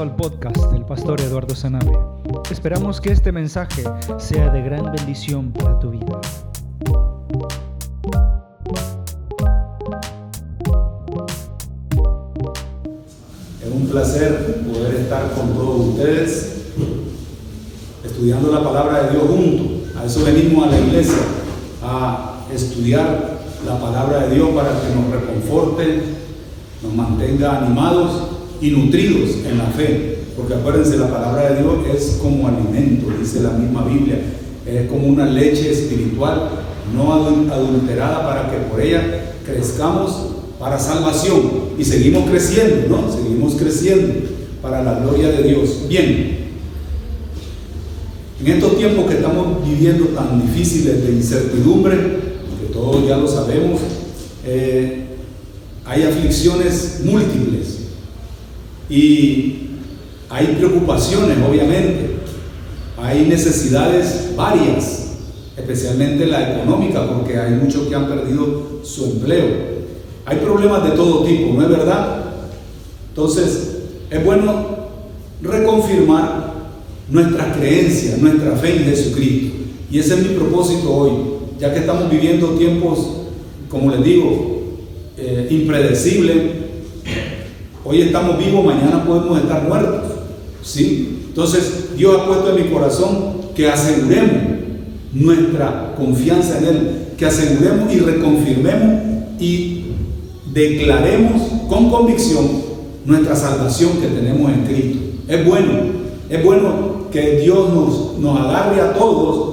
Al podcast del pastor Eduardo Sanabria. Esperamos que este mensaje sea de gran bendición para tu vida. Es un placer poder estar con todos ustedes estudiando la palabra de Dios juntos. A eso venimos a la iglesia, a estudiar la palabra de Dios para que nos reconforte, nos mantenga animados y nutridos en la fe. Porque acuérdense, la palabra de Dios es como alimento, dice la misma Biblia. Es como una leche espiritual no adulterada para que por ella crezcamos para salvación. Y seguimos creciendo, ¿no? Seguimos creciendo para la gloria de Dios. Bien, en estos tiempos que estamos viviendo tan difíciles de incertidumbre, que todos ya lo sabemos, eh, hay aflicciones múltiples y hay preocupaciones, obviamente. Hay necesidades varias, especialmente la económica, porque hay muchos que han perdido su empleo. Hay problemas de todo tipo, ¿no es verdad? Entonces, es bueno reconfirmar nuestra creencia, nuestra fe en Jesucristo. Y ese es mi propósito hoy, ya que estamos viviendo tiempos, como les digo, eh, impredecibles, Hoy estamos vivos, mañana podemos estar muertos. ¿sí? Entonces Dios ha puesto en mi corazón que aseguremos nuestra confianza en Él, que aseguremos y reconfirmemos y declaremos con convicción nuestra salvación que tenemos en Cristo. Es bueno, es bueno que Dios nos, nos agarre a todos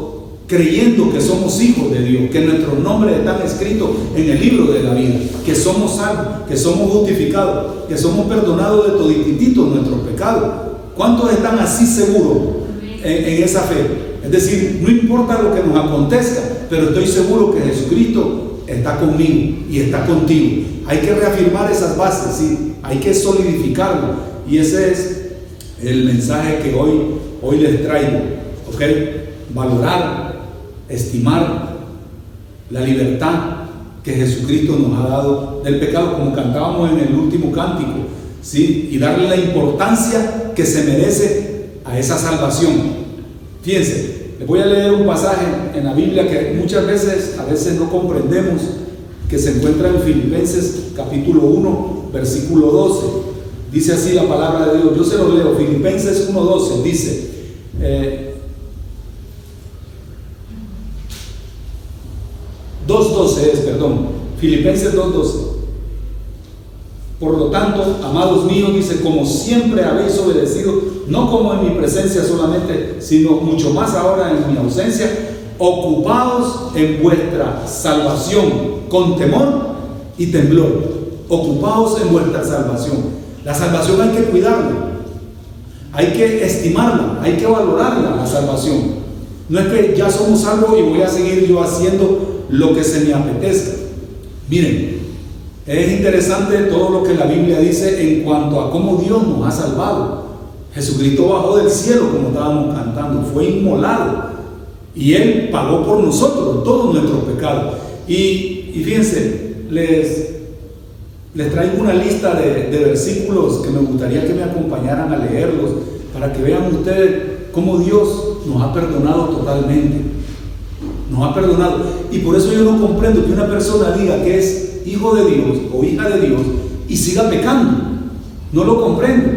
creyendo que somos hijos de Dios, que nuestros nombres están escritos en el libro de la vida, que somos salvos, que somos justificados, que somos perdonados de todititito nuestros pecados. ¿Cuántos están así seguros en, esa fe? Es decir, no importa lo que nos acontezca, pero estoy seguro que Jesucristo está conmigo y está contigo. Hay que reafirmar esas bases, ¿sí? hay que solidificarlo. Y ese es el mensaje que hoy, hoy les traigo. ¿ok? Valorar estimar la libertad que Jesucristo nos ha dado del pecado, como cantábamos en el último cántico, ¿sí? y darle la importancia que se merece a esa salvación. Fíjense, les voy a leer un pasaje en la Biblia que muchas veces, a veces no comprendemos, que se encuentra en Filipenses capítulo 1, versículo 12. Dice así la palabra de Dios, yo se lo leo, Filipenses 1.12, dice, eh, 2.12 es, perdón, Filipenses 2.12. Por lo tanto, amados míos, dice, como siempre habéis obedecido, no como en mi presencia solamente, sino mucho más ahora en mi ausencia, ocupados en vuestra salvación con temor y temblor. Ocupados en vuestra salvación. La salvación hay que cuidarla, hay que estimarla, hay que valorarla, la salvación. No es que ya somos salvos y voy a seguir yo haciendo lo que se me apetezca. Miren, es interesante todo lo que la Biblia dice en cuanto a cómo Dios nos ha salvado. Jesucristo bajó del cielo, como estábamos cantando, fue inmolado y Él pagó por nosotros todos nuestros pecados. Y, fíjense, les, les traigo una lista de, de versículos que me gustaría que me acompañaran a leerlos para que vean ustedes cómo Dios nos ha perdonado totalmente nos ha perdonado. Y por eso yo no comprendo que una persona diga que es hijo de Dios o hija de Dios y siga pecando. No lo comprendo.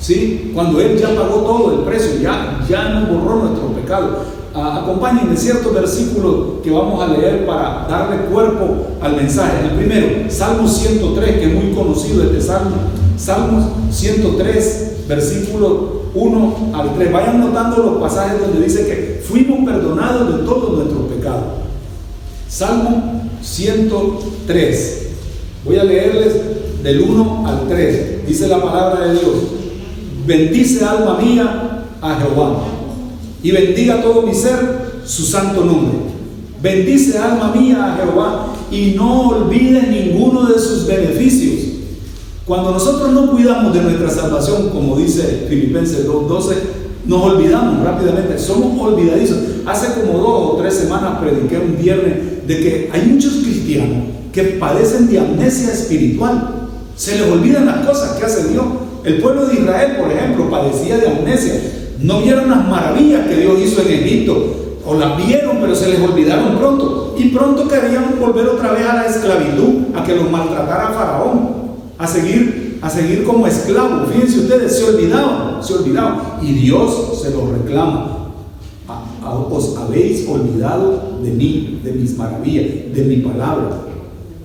¿Sí? Cuando Él ya pagó todo el precio, ya, ya nos borró nuestro pecado. acompáñenme ciertos versículos que vamos a leer para darle cuerpo al mensaje. El primero, Salmo 103, que es muy conocido este salmo. Salmos 103, versículo 1 al 3. Vayan notando los pasajes donde dice que fuimos perdonados de todos nuestros pecados. Salmo 103. Voy a leerles del 1 al 3. Dice la palabra de Dios. Bendice alma mía a Jehová y bendiga todo mi ser su santo nombre. Bendice alma mía a Jehová y no olvide ninguno de sus beneficios cuando nosotros no cuidamos de nuestra salvación, como dice Filipenses 2.12, nos olvidamos rápidamente, somos olvidadizos. Hace como dos o tres semanas prediqué un viernes de que hay muchos cristianos que padecen de amnesia espiritual. Se les olvidan las cosas que hace Dios. El pueblo de Israel, por ejemplo, padecía de amnesia. No vieron las maravillas que Dios hizo en Egipto. O las vieron, pero se les olvidaron pronto. Y pronto querían volver otra vez a la esclavitud, a que los maltratara Faraón, a seguir, a seguir como esclavos. Fíjense ustedes, se olvidaban, se olvidaban. Y Dios se los reclama. Os habéis olvidado de mí, de mis maravillas, de mi palabra.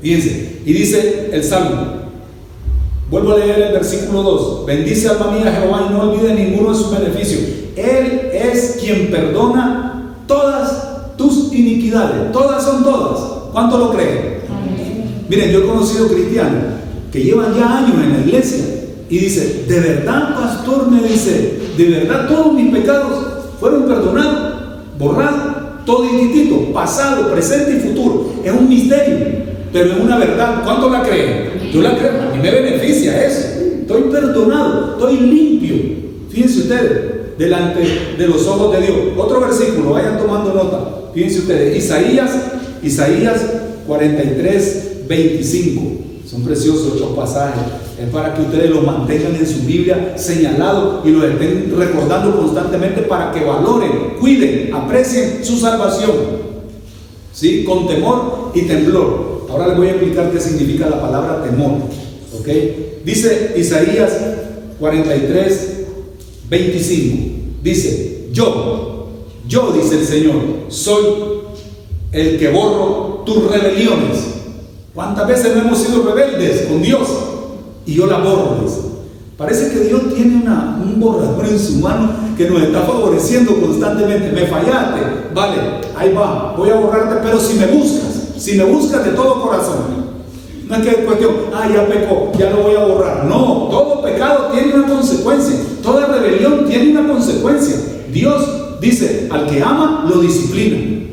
Fíjense, y dice el Salmo, Vuelvo a leer el versículo 2. Bendice alma mía Jehová y no olvide ninguno de sus beneficios. Él es quien perdona todas tus iniquidades. Todas son todas. ¿Cuánto lo creen? Miren, yo he conocido cristianos llevan ya años en la iglesia y dice, de verdad, pastor, me dice, de verdad todos mis pecados fueron perdonados, borrados, todo toditito, pasado, presente y futuro. Es un misterio, pero es una verdad. ¿Cuánto la creen? Yo la creo, a mí me beneficia eso. Estoy perdonado, estoy limpio. Fíjense ustedes, delante de los ojos de Dios. Otro versículo, vayan tomando nota. Fíjense ustedes, Isaías, Isaías 43, 25. Son preciosos estos pasajes. Es para que ustedes los mantengan en su Biblia señalado y los estén recordando constantemente para que valoren, cuiden, aprecien su salvación. ¿Sí? Con temor y temblor. Ahora les voy a explicar qué significa la palabra temor. ¿Ok? Dice Isaías 43, 25. Dice, yo, yo, dice el Señor, soy el que borro tus rebeliones. ¿Cuántas veces no hemos sido rebeldes con Dios? Y yo la borro. Parece que Dios tiene un borrador en su mano que nos está favoreciendo constantemente. Me fallaste, vale, ahí va, voy a borrarte, pero si me buscas, si me buscas de todo corazón, no es que es cuestión, ah, ya pecó, ya lo voy a borrar. No, todo pecado tiene una consecuencia. Toda rebelión tiene una consecuencia. Dios dice, al que ama, lo disciplina.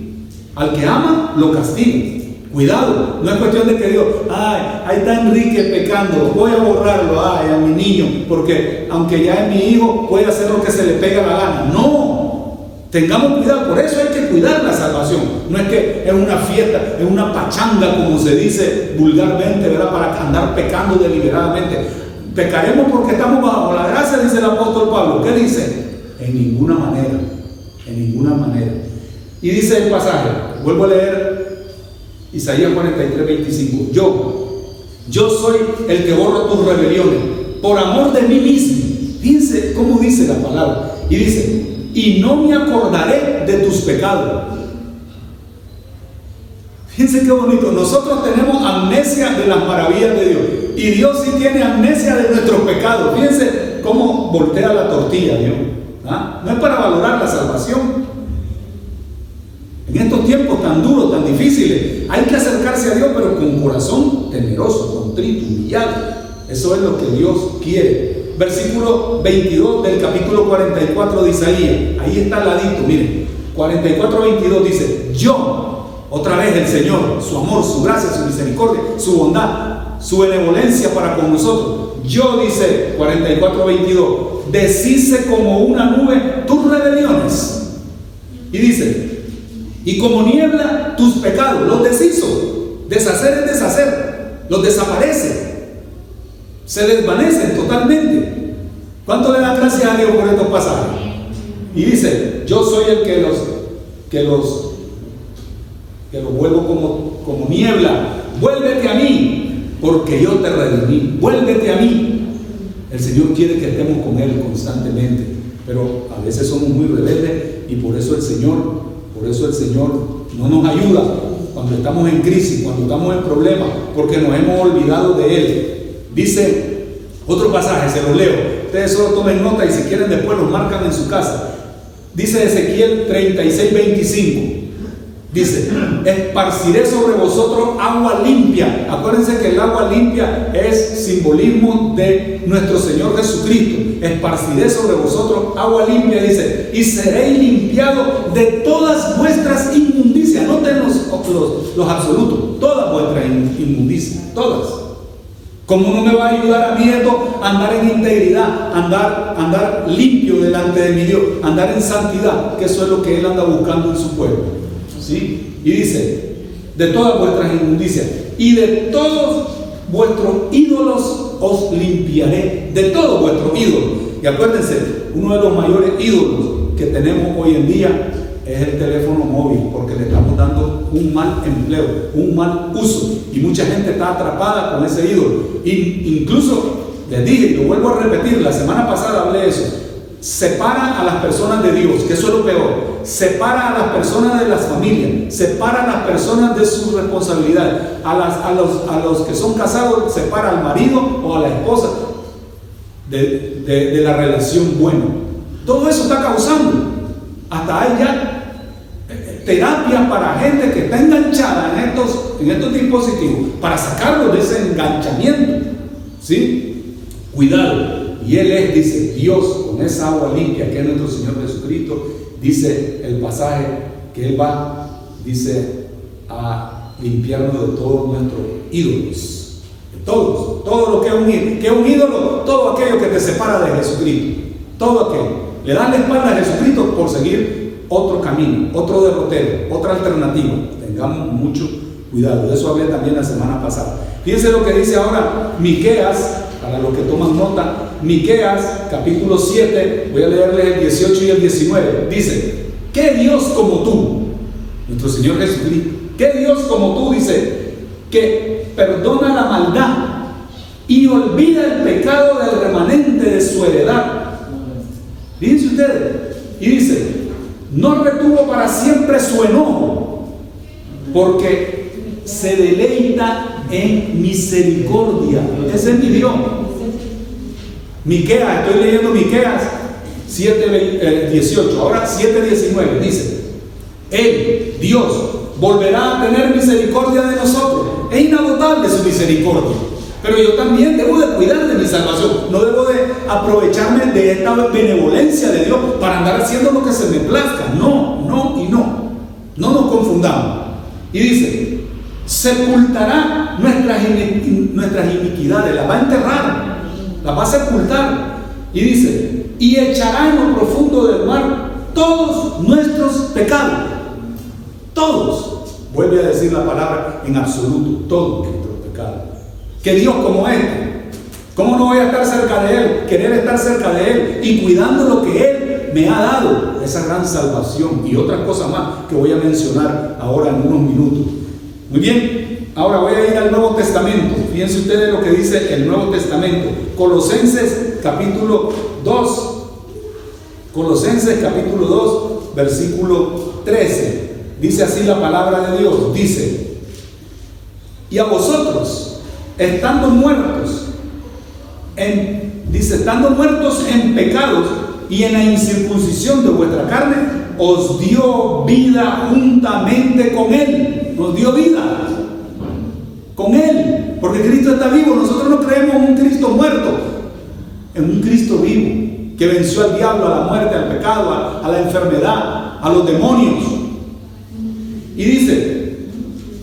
Al que ama, lo castiga. Cuidado, no es cuestión de que Dios, ay, ahí está Enrique pecando, voy a borrarlo, ay, a mi niño, porque aunque ya es mi hijo, puede hacer lo que se le pega la gana. No, tengamos cuidado, por eso hay que cuidar la salvación. No es que es una fiesta, es una pachanga, como se dice vulgarmente, ¿verdad? Para andar pecando deliberadamente. Pecaremos porque estamos bajo la gracia, dice el apóstol Pablo. ¿Qué dice? En ninguna manera, en ninguna manera. Y dice el pasaje, vuelvo a leer Isaías 43, 25. Yo, yo soy el que borro tus rebeliones por amor de mí mismo. Fíjense cómo dice la palabra. Y dice, y no me acordaré de tus pecados. Fíjense qué bonito. Nosotros tenemos amnesia de las maravillas de Dios. Y Dios sí tiene amnesia de nuestros pecados. Fíjense cómo voltea la tortilla Dios. ¿Ah? No es para valorar la salvación. En estos tiempos tan duros, tan difíciles, hay que acercarse a Dios, pero con corazón temeroso, contrito, humillado. Eso es lo que Dios quiere. Versículo 22 del capítulo 44 de Isaías. Ahí está al ladito, miren. 44, 22 dice, yo, otra vez el Señor, su amor, su gracia, su misericordia, su bondad, su benevolencia para con nosotros. Yo, dice 44, 22, deshice como una nube tus rebeliones. Y dice, y como niebla tus pecados, los deshizo. Deshacer es deshacer, los desaparece, se desvanecen totalmente. ¿Cuánto le dan gracias a Dios por estos pasajes? Y dice, yo soy el que los, que los, que los vuelvo como, como niebla. Vuélvete a mí, porque yo te redimí. Vuélvete a mí. El Señor quiere que estemos con Él constantemente, pero a veces somos muy rebeldes y por eso el Señor por eso el Señor no nos ayuda cuando estamos en crisis, cuando estamos en problemas, porque nos hemos olvidado de Él. Dice otro pasaje, se lo leo. Ustedes solo tomen nota y si quieren después los marcan en su casa. Dice Ezequiel 36, 25. Dice, esparciré sobre vosotros agua limpia. Acuérdense que el agua limpia es simbolismo de nuestro Señor Jesucristo. Esparciré sobre vosotros agua limpia, dice, y seréis limpiados de todas vuestras inmundicias. Noten los, los, los absolutos, todas vuestras inmundicias, todas. Como no me va a ayudar a mí esto andar en integridad, andar, andar limpio delante de mi Dios, andar en santidad, que eso es lo que Él anda buscando en su pueblo. ¿Sí? Y dice, de todas vuestras inmundicias y de todos vuestros ídolos os limpiaré de todo vuestro ídolo. Y acuérdense, uno de los mayores ídolos que tenemos hoy en día es el teléfono móvil, porque le estamos dando un mal empleo, un mal uso. Y mucha gente está atrapada con ese ídolo. Y incluso les dije, lo vuelvo a repetir, la semana pasada hablé de eso, separa a las personas de Dios, que eso es lo peor. Separa a las personas de las familias, separa a las personas de su responsabilidad. A, los, que son casados, separa al marido o a la esposa de, la relación buena. Todo eso está causando. Hasta hay ya eh, terapia para gente que está enganchada en estos, en estos dispositivos para sacarlos de ese enganchamiento. ¿Sí? Cuidado. Y Él es, dice Dios, con esa agua limpia que es nuestro Señor Jesucristo, dice el pasaje que Él va, dice, a limpiarnos de todos nuestros ídolos. De todos. Todo lo que es un ídolo. que es un ídolo? Todo aquello que te separa de Jesucristo. Todo aquello. Le dan la espalda a Jesucristo por seguir otro camino, otro derrotero, otra alternativa. Tengamos mucho cuidado. De eso hablé también la semana pasada. Fíjense lo que dice ahora Miqueas, para los que toman nota, Miqueas, capítulo 7, voy a leerle el 18 y el 19. Dice, ¿qué Dios como tú? Nuestro Señor Jesucristo. ¿Qué Dios como tú? Dice, que perdona la maldad y olvida el pecado del remanente de su heredad Fíjense ustedes. Y dice, no retuvo para siempre su enojo, porque se deleita en misericordia. Ese es mi Dios. Miqueas, estoy leyendo Miqueas 7, 18, eh, ahora 7, 19, dice, Él, Dios, volverá a tener misericordia de nosotros. Es inagotable su misericordia. Pero yo también debo de cuidar de mi salvación. No debo de aprovecharme de esta benevolencia de Dios para andar haciendo lo que se me plazca. No, no y no. No nos confundamos. Y dice, sepultará nuestras, nuestras iniquidades, las va a enterrar, las va a sepultar. Y dice, y echará en lo profundo del mar todos nuestros pecados. Todos. Vuelve a decir la palabra en absoluto, todos nuestros pecados que Dios como este. ¿Cómo no voy a estar cerca de Él? Querer estar cerca de Él y cuidando lo que Él me ha dado, esa gran salvación y otras cosas más que voy a mencionar ahora en unos minutos. Muy bien, ahora voy a ir al Nuevo Testamento. Fíjense ustedes lo que dice el Nuevo Testamento. Colosenses capítulo 2. Colosenses capítulo 2, versículo 13. Dice así la palabra de Dios. Dice, y a vosotros, estando muertos, en, dice, estando muertos en pecados y en la incircuncisión de vuestra carne, os dio vida juntamente con Él. Nos dio vida con Él, porque Cristo está vivo. Nosotros no creemos en un Cristo muerto, en un Cristo vivo, que venció al diablo, a la muerte, al pecado, a, la enfermedad, a los demonios. Y dice,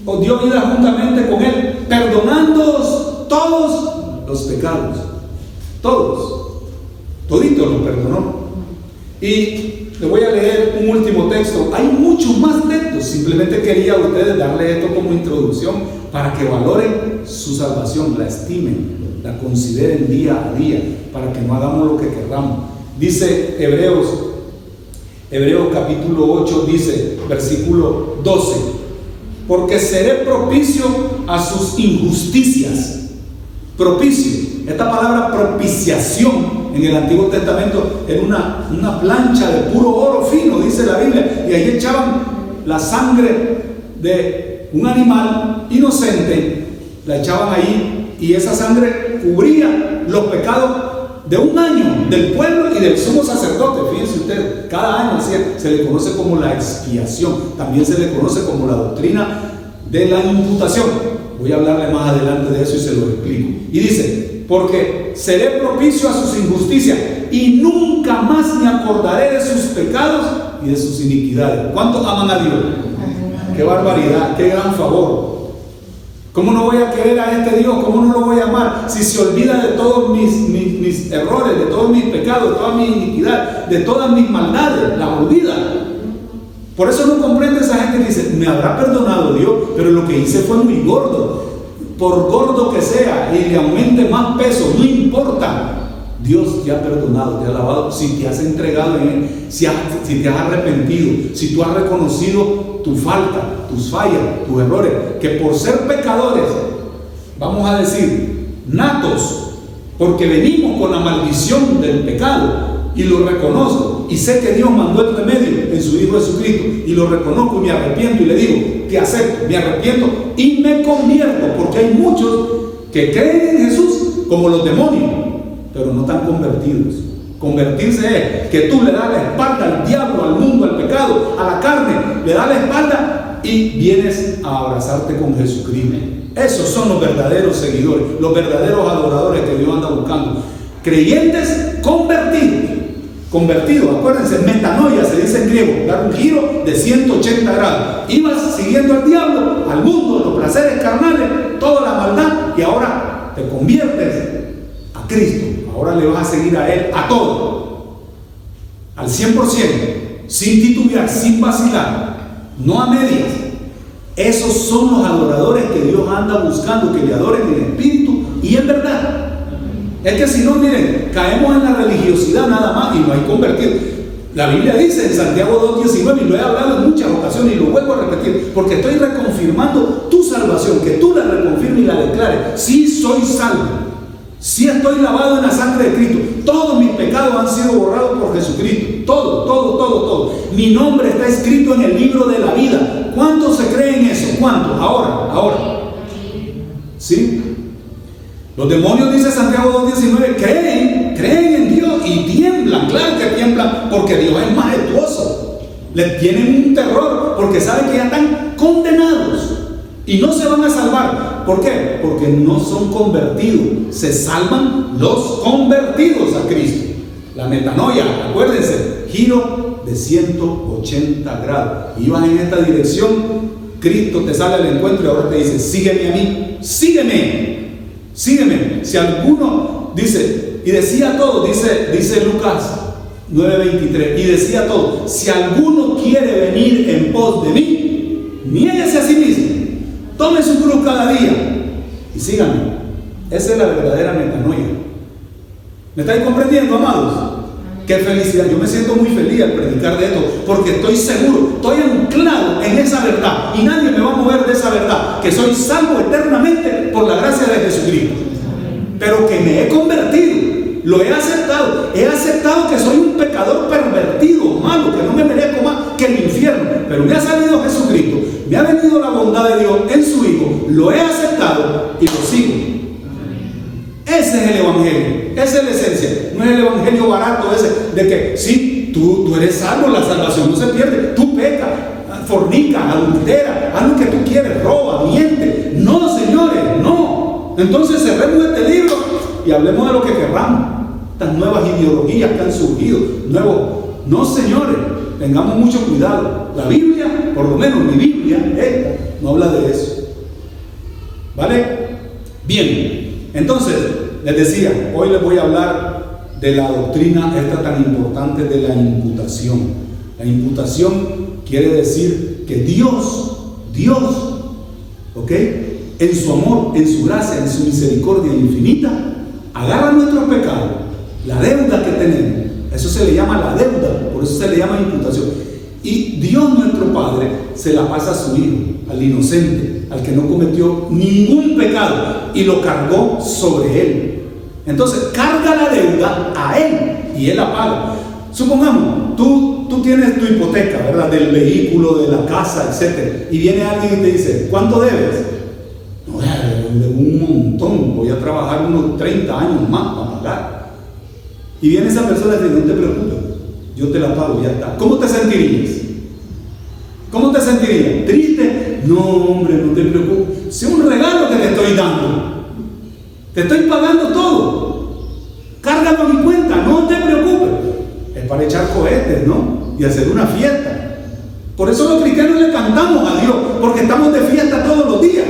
os dio vida juntamente con Él, perdonando todos los pecados. Todos. Todito lo perdonó. Y le voy a leer un último texto. Hay muchos más textos. Simplemente quería a ustedes darle esto como introducción para que valoren su salvación, la estimen, la consideren día a día, para que no hagamos lo que querramos. Dice Hebreos, Hebreos capítulo 8, dice, versículo 12 porque seré propicio a sus injusticias. Propicio. Esta palabra propiciación en el Antiguo Testamento era una, una plancha de puro oro fino, dice la Biblia, y ahí echaban la sangre de un animal inocente, la echaban ahí y esa sangre cubría los pecados de un año del pueblo y del sumo sacerdote. Fíjense ustedes, cada año se le conoce como la expiación, también se le conoce como la doctrina de la imputación. Voy a hablarle más adelante de eso y se lo explico. Y dice, porque seré propicio a sus injusticias y nunca más me acordaré de sus pecados y de sus iniquidades. ¿Cuántos aman a Dios? Qué barbaridad, qué gran favor. ¿Cómo no voy a querer a este Dios? ¿Cómo no lo voy a amar si se olvida de todos mis, mis, errores, de todos mis pecados, de toda mi iniquidad, de todas mis maldades? La olvida. Por eso no comprende esa gente que dice, me habrá perdonado Dios, pero lo que hice fue muy gordo. Por gordo que sea y le aumente más peso, no importa. Dios te ha perdonado, te ha lavado, si te has entregado en Él, si, si te has arrepentido, si tú has reconocido tu falta, tus fallas, tus errores, que por ser pecadores, vamos a decir, natos, porque venimos con la maldición del pecado, y lo reconozco, y sé que Dios mandó el remedio en su Hijo Jesucristo, y lo reconozco y me arrepiento y le digo, que acepto, me arrepiento y me convierto, porque hay muchos que creen en Jesús como los demonios, pero no están convertidos. Convertirse es que tú le das la espalda al diablo, al mundo, al pecado, a la carne, le das la espalda y vienes a abrazarte con Jesucristo. Esos son los verdaderos seguidores, los verdaderos adoradores que Dios anda buscando. Creyentes convertidos. Convertidos, acuérdense, metanoia se dice en griego, dar un giro de 180 grados. Ibas siguiendo al diablo, al mundo, los placeres carnales, toda la maldad, y ahora te conviertes a Cristo. Ahora le vas a seguir a Él a todo, al 100%, sin titubear, sin vacilar, no a medias. Esos son los adoradores que Dios anda buscando, que le adoren en espíritu y en verdad. Es que si no, miren, caemos en la religiosidad nada más y no hay convertido. La Biblia dice en Santiago 2.19, y lo he hablado en muchas ocasiones y lo vuelvo a repetir, porque estoy reconfirmando tu salvación, que tú la reconfirmes y la declares. Sí soy salvo, sí estoy lavado en la sangre de Cristo, todos mis pecados han sido borrados por Jesucristo, todo, todo, todo, todo. Mi nombre está escrito en el libro de la vida. ¿Cuántos se creen eso? ¿Cuántos? Ahora, ahora. ¿Sí? Los demonios, dice Santiago 2.19, creen, creen en Dios y tiemblan, claro que tiemblan, porque Dios es majestuoso. Le tienen un terror porque saben que ya están condenados y no se van a salvar. ¿Por qué? Porque no son convertidos. Se salvan los convertidos a Cristo. La metanoia, acuérdense, giro de 180 grados. Ibas en esta dirección, Cristo te sale al encuentro y ahora te dice, sígueme a mí, sígueme. Sígueme. Si alguno dice, y decía todo, dice, dice Lucas 9:23, y decía todo, si alguno quiere venir en pos de mí, niéguese a sí mismo, tome su cruz cada día y síganme. Esa es la verdadera metanoia. ¿Me estáis comprendiendo, amados? Qué felicidad. Yo me siento muy feliz al predicar de esto, porque estoy seguro, estoy anclado en esa verdad y nadie me va a mover de esa verdad, que soy salvo eternamente por la gracia de Jesucristo. Pero que me he convertido, lo he aceptado. He aceptado que soy un pecador pervertido, malo, que no me merezco más que el infierno. Pero me ha salido Jesucristo, me ha venido la bondad de Dios en su Hijo, lo he aceptado y lo sigo. Ese es el Evangelio, esa es la esencia. No es el Evangelio barato ese de que sí, tú, eres salvo, la salvación no se pierde, tú pecas, fornica, adultera, haz lo que tú quieres, roba, miente. No, señores, no. Entonces cerremos este libro y hablemos de lo que querramos. Estas nuevas ideologías que han surgido, nuevos. No, señores, tengamos mucho cuidado. La Biblia, por lo menos mi Biblia, no habla de eso. ¿Vale? Bien, entonces, les decía, hoy les voy a hablar de la doctrina esta tan importante de la imputación. La imputación quiere decir que Dios, Dios, ¿ok? En su amor, en su gracia, en su misericordia infinita, agarra nuestro pecado, la deuda que tenemos. Eso se le llama la deuda, por eso se le llama imputación. Y Dios nuestro Padre se la pasa a su Hijo, al inocente, al que no cometió ningún pecado y lo cargó sobre él. Entonces carga la deuda a él y él la paga. Supongamos, tú, tú tienes tu hipoteca, ¿verdad? Del vehículo, de la casa, etc. Y viene alguien y te dice, ¿cuánto debes? No, de un montón, voy a trabajar unos 30 años más para pagar. Y viene esa persona y dice, no te preocupes, yo te la pago, ya está. ¿Cómo te sentirías? ¿Cómo te sentirías? ¿Triste? No, hombre, no te preocupes. Es un regalo que te estoy dando. Te estoy pagando todo. Cárgalo a mi cuenta, no te preocupes. Es para echar cohetes, ¿no? Y hacer una fiesta. Por eso los cristianos le cantamos a Dios, porque estamos de fiesta todos los días.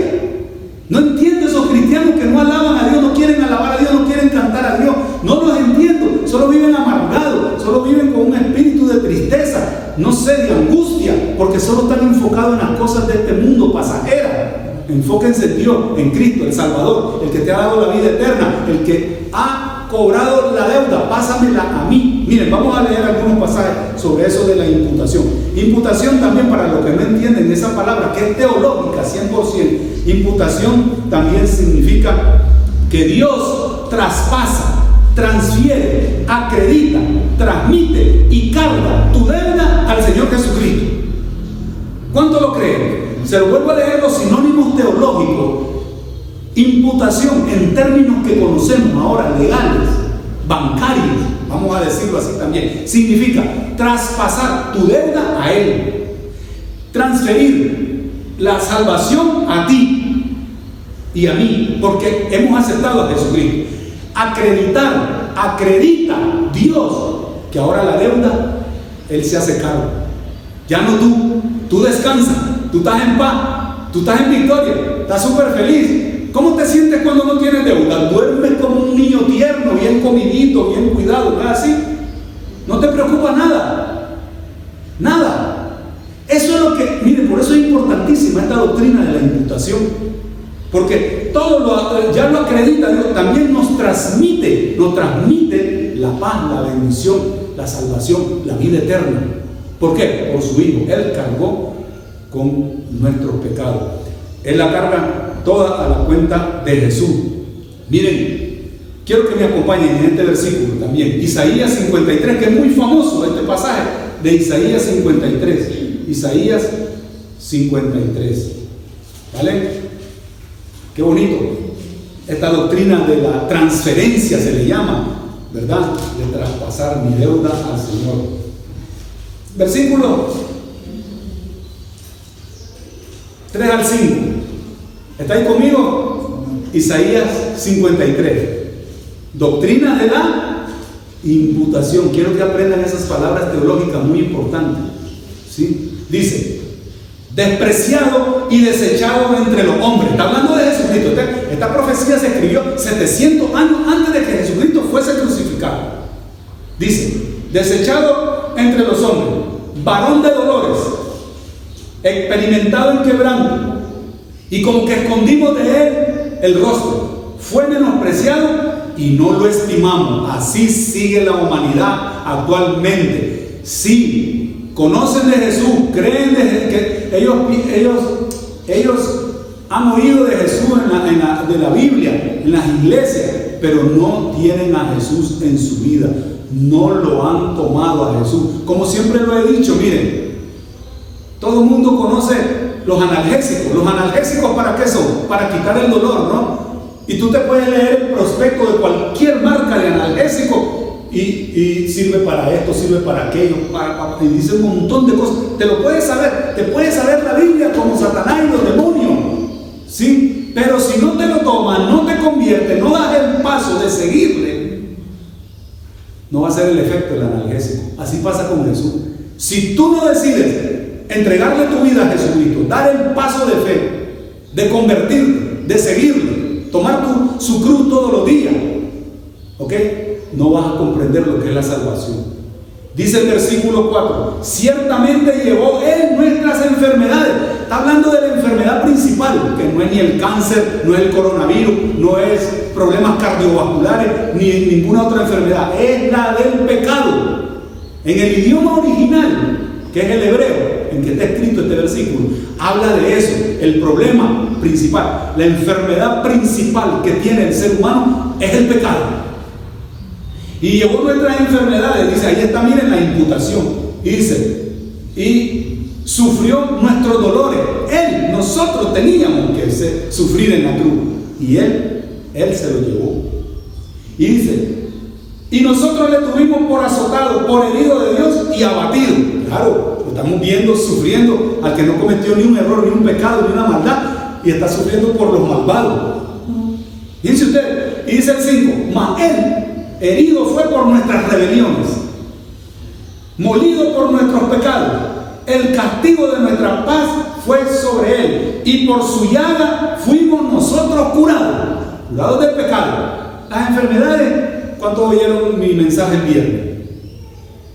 No entiendo esos cristianos que no alaban a Dios, no quieren alabar a Dios, no quieren cantar a Dios. No los entiendo. Solo viven amargados, solo viven con un espíritu de tristeza, no sé, de angustia, porque solo están enfocados en las cosas de este mundo pasajeras Enfóquense en Dios, en Cristo, el Salvador, el que te ha dado la vida eterna, el que ha cobrado la deuda, pásamela a mí. Miren, vamos a leer algunos pasajes sobre eso de la imputación. Imputación también para los que no entienden esa palabra, que es teológica 100%. Imputación también significa que Dios traspasa, transfiere, acredita, transmite y carga tu deuda al Señor Jesucristo. ¿Cuánto lo creen? Se lo vuelvo a leer los sinónimos teológicos. Imputación en términos que conocemos ahora, legales, bancarios, vamos a decirlo así también, significa traspasar tu deuda a Él, transferir la salvación a ti y a mí, porque hemos aceptado a Jesucristo. Acreditar, acredita Dios que ahora la deuda, Él se hace cargo. Ya no tú, tú descansas, tú estás en paz, tú estás en victoria, estás súper feliz. ¿Cómo te sientes cuando no tienes deuda? Duermes como un niño tierno, bien comidito, bien cuidado, ¿no así? No te preocupa nada. Nada. Eso es lo que, mire, por eso es importantísima esta doctrina de la imputación. Porque todo lo, ya lo acredita también nos transmite, nos transmite la paz, la bendición, la salvación, la vida eterna. ¿Por qué? Por su Hijo. Él cargó con nuestros pecados. Él la carga toda a la cuenta de Jesús. Miren, quiero que me acompañen en este versículo también. Isaías 53, que es muy famoso este pasaje de Isaías 53. Isaías 53. ¿Vale? Qué bonito. Esta doctrina de la transferencia se le llama, ¿verdad? De traspasar mi deuda al Señor. Versículo 3 al 5. ¿Está ahí conmigo? Isaías 53. Doctrina de la imputación. Quiero que aprendan esas palabras teológicas muy importantes. ¿Sí? Dice, despreciado y desechado entre los hombres. Está hablando de Jesucristo. Esta profecía se escribió 700 años antes de que Jesucristo fuese crucificado. Dice, desechado entre los hombres, varón de dolores, experimentado en quebranto, y como que escondimos de él el rostro. Fue menospreciado y no lo estimamos. Así sigue la humanidad actualmente. Sí, conocen de Jesús, creen de que ellos, ellos, ellos han oído de Jesús en la, de la Biblia, en las iglesias, pero no tienen a Jesús en su vida. No lo han tomado a Jesús. Como siempre lo he dicho, miren, todo el mundo conoce los analgésicos. ¿Los analgésicos para qué son? Para quitar el dolor, ¿no? Y tú te puedes leer el prospecto de cualquier marca de analgésico y, sirve para esto, sirve para aquello, y dice un montón de cosas. Te lo puedes saber, te puedes saber la Biblia como Satanás y los demonios, ¿sí? Pero si no te lo tomas, no te convierte, no das el paso de seguirle, no va a ser el efecto del analgésico. Así pasa con Jesús. Si tú no decides entregarle tu vida a Jesucristo, dar el paso de fe, de convertirte, de seguirle, tomar tu, su cruz todos los días, ¿ok? No vas a comprender lo que es la salvación. Dice el versículo 4, ciertamente llevó Él nuestras enfermedades. Está hablando de la enfermedad principal, que no es ni el cáncer, no es el coronavirus, no es problemas cardiovasculares, ni ninguna otra enfermedad. Es la del pecado. En el idioma original, que es el hebreo, en que está escrito este versículo, habla de eso, el problema principal, la enfermedad principal que tiene el ser humano es el pecado. Y llevó nuestras enfermedades, dice, ahí está, miren la imputación, y dice, y sufrió nuestros dolores. Él, nosotros teníamos que sufrir en la cruz, y Él, Él se lo llevó. Y dice, y nosotros le tuvimos por azotado, por herido de Dios y abatido. Claro, Estamos viendo, sufriendo al que no cometió ni un error, ni un pecado, ni una maldad, y está sufriendo por los malvados. Dice usted, y dice el 5, mas él herido fue por nuestras rebeliones, molido por nuestros pecados. El castigo de nuestra paz fue sobre él, y por su llaga fuimos nosotros curados, curados del pecado. Las enfermedades, ¿cuántos oyeron mi mensaje el viernes?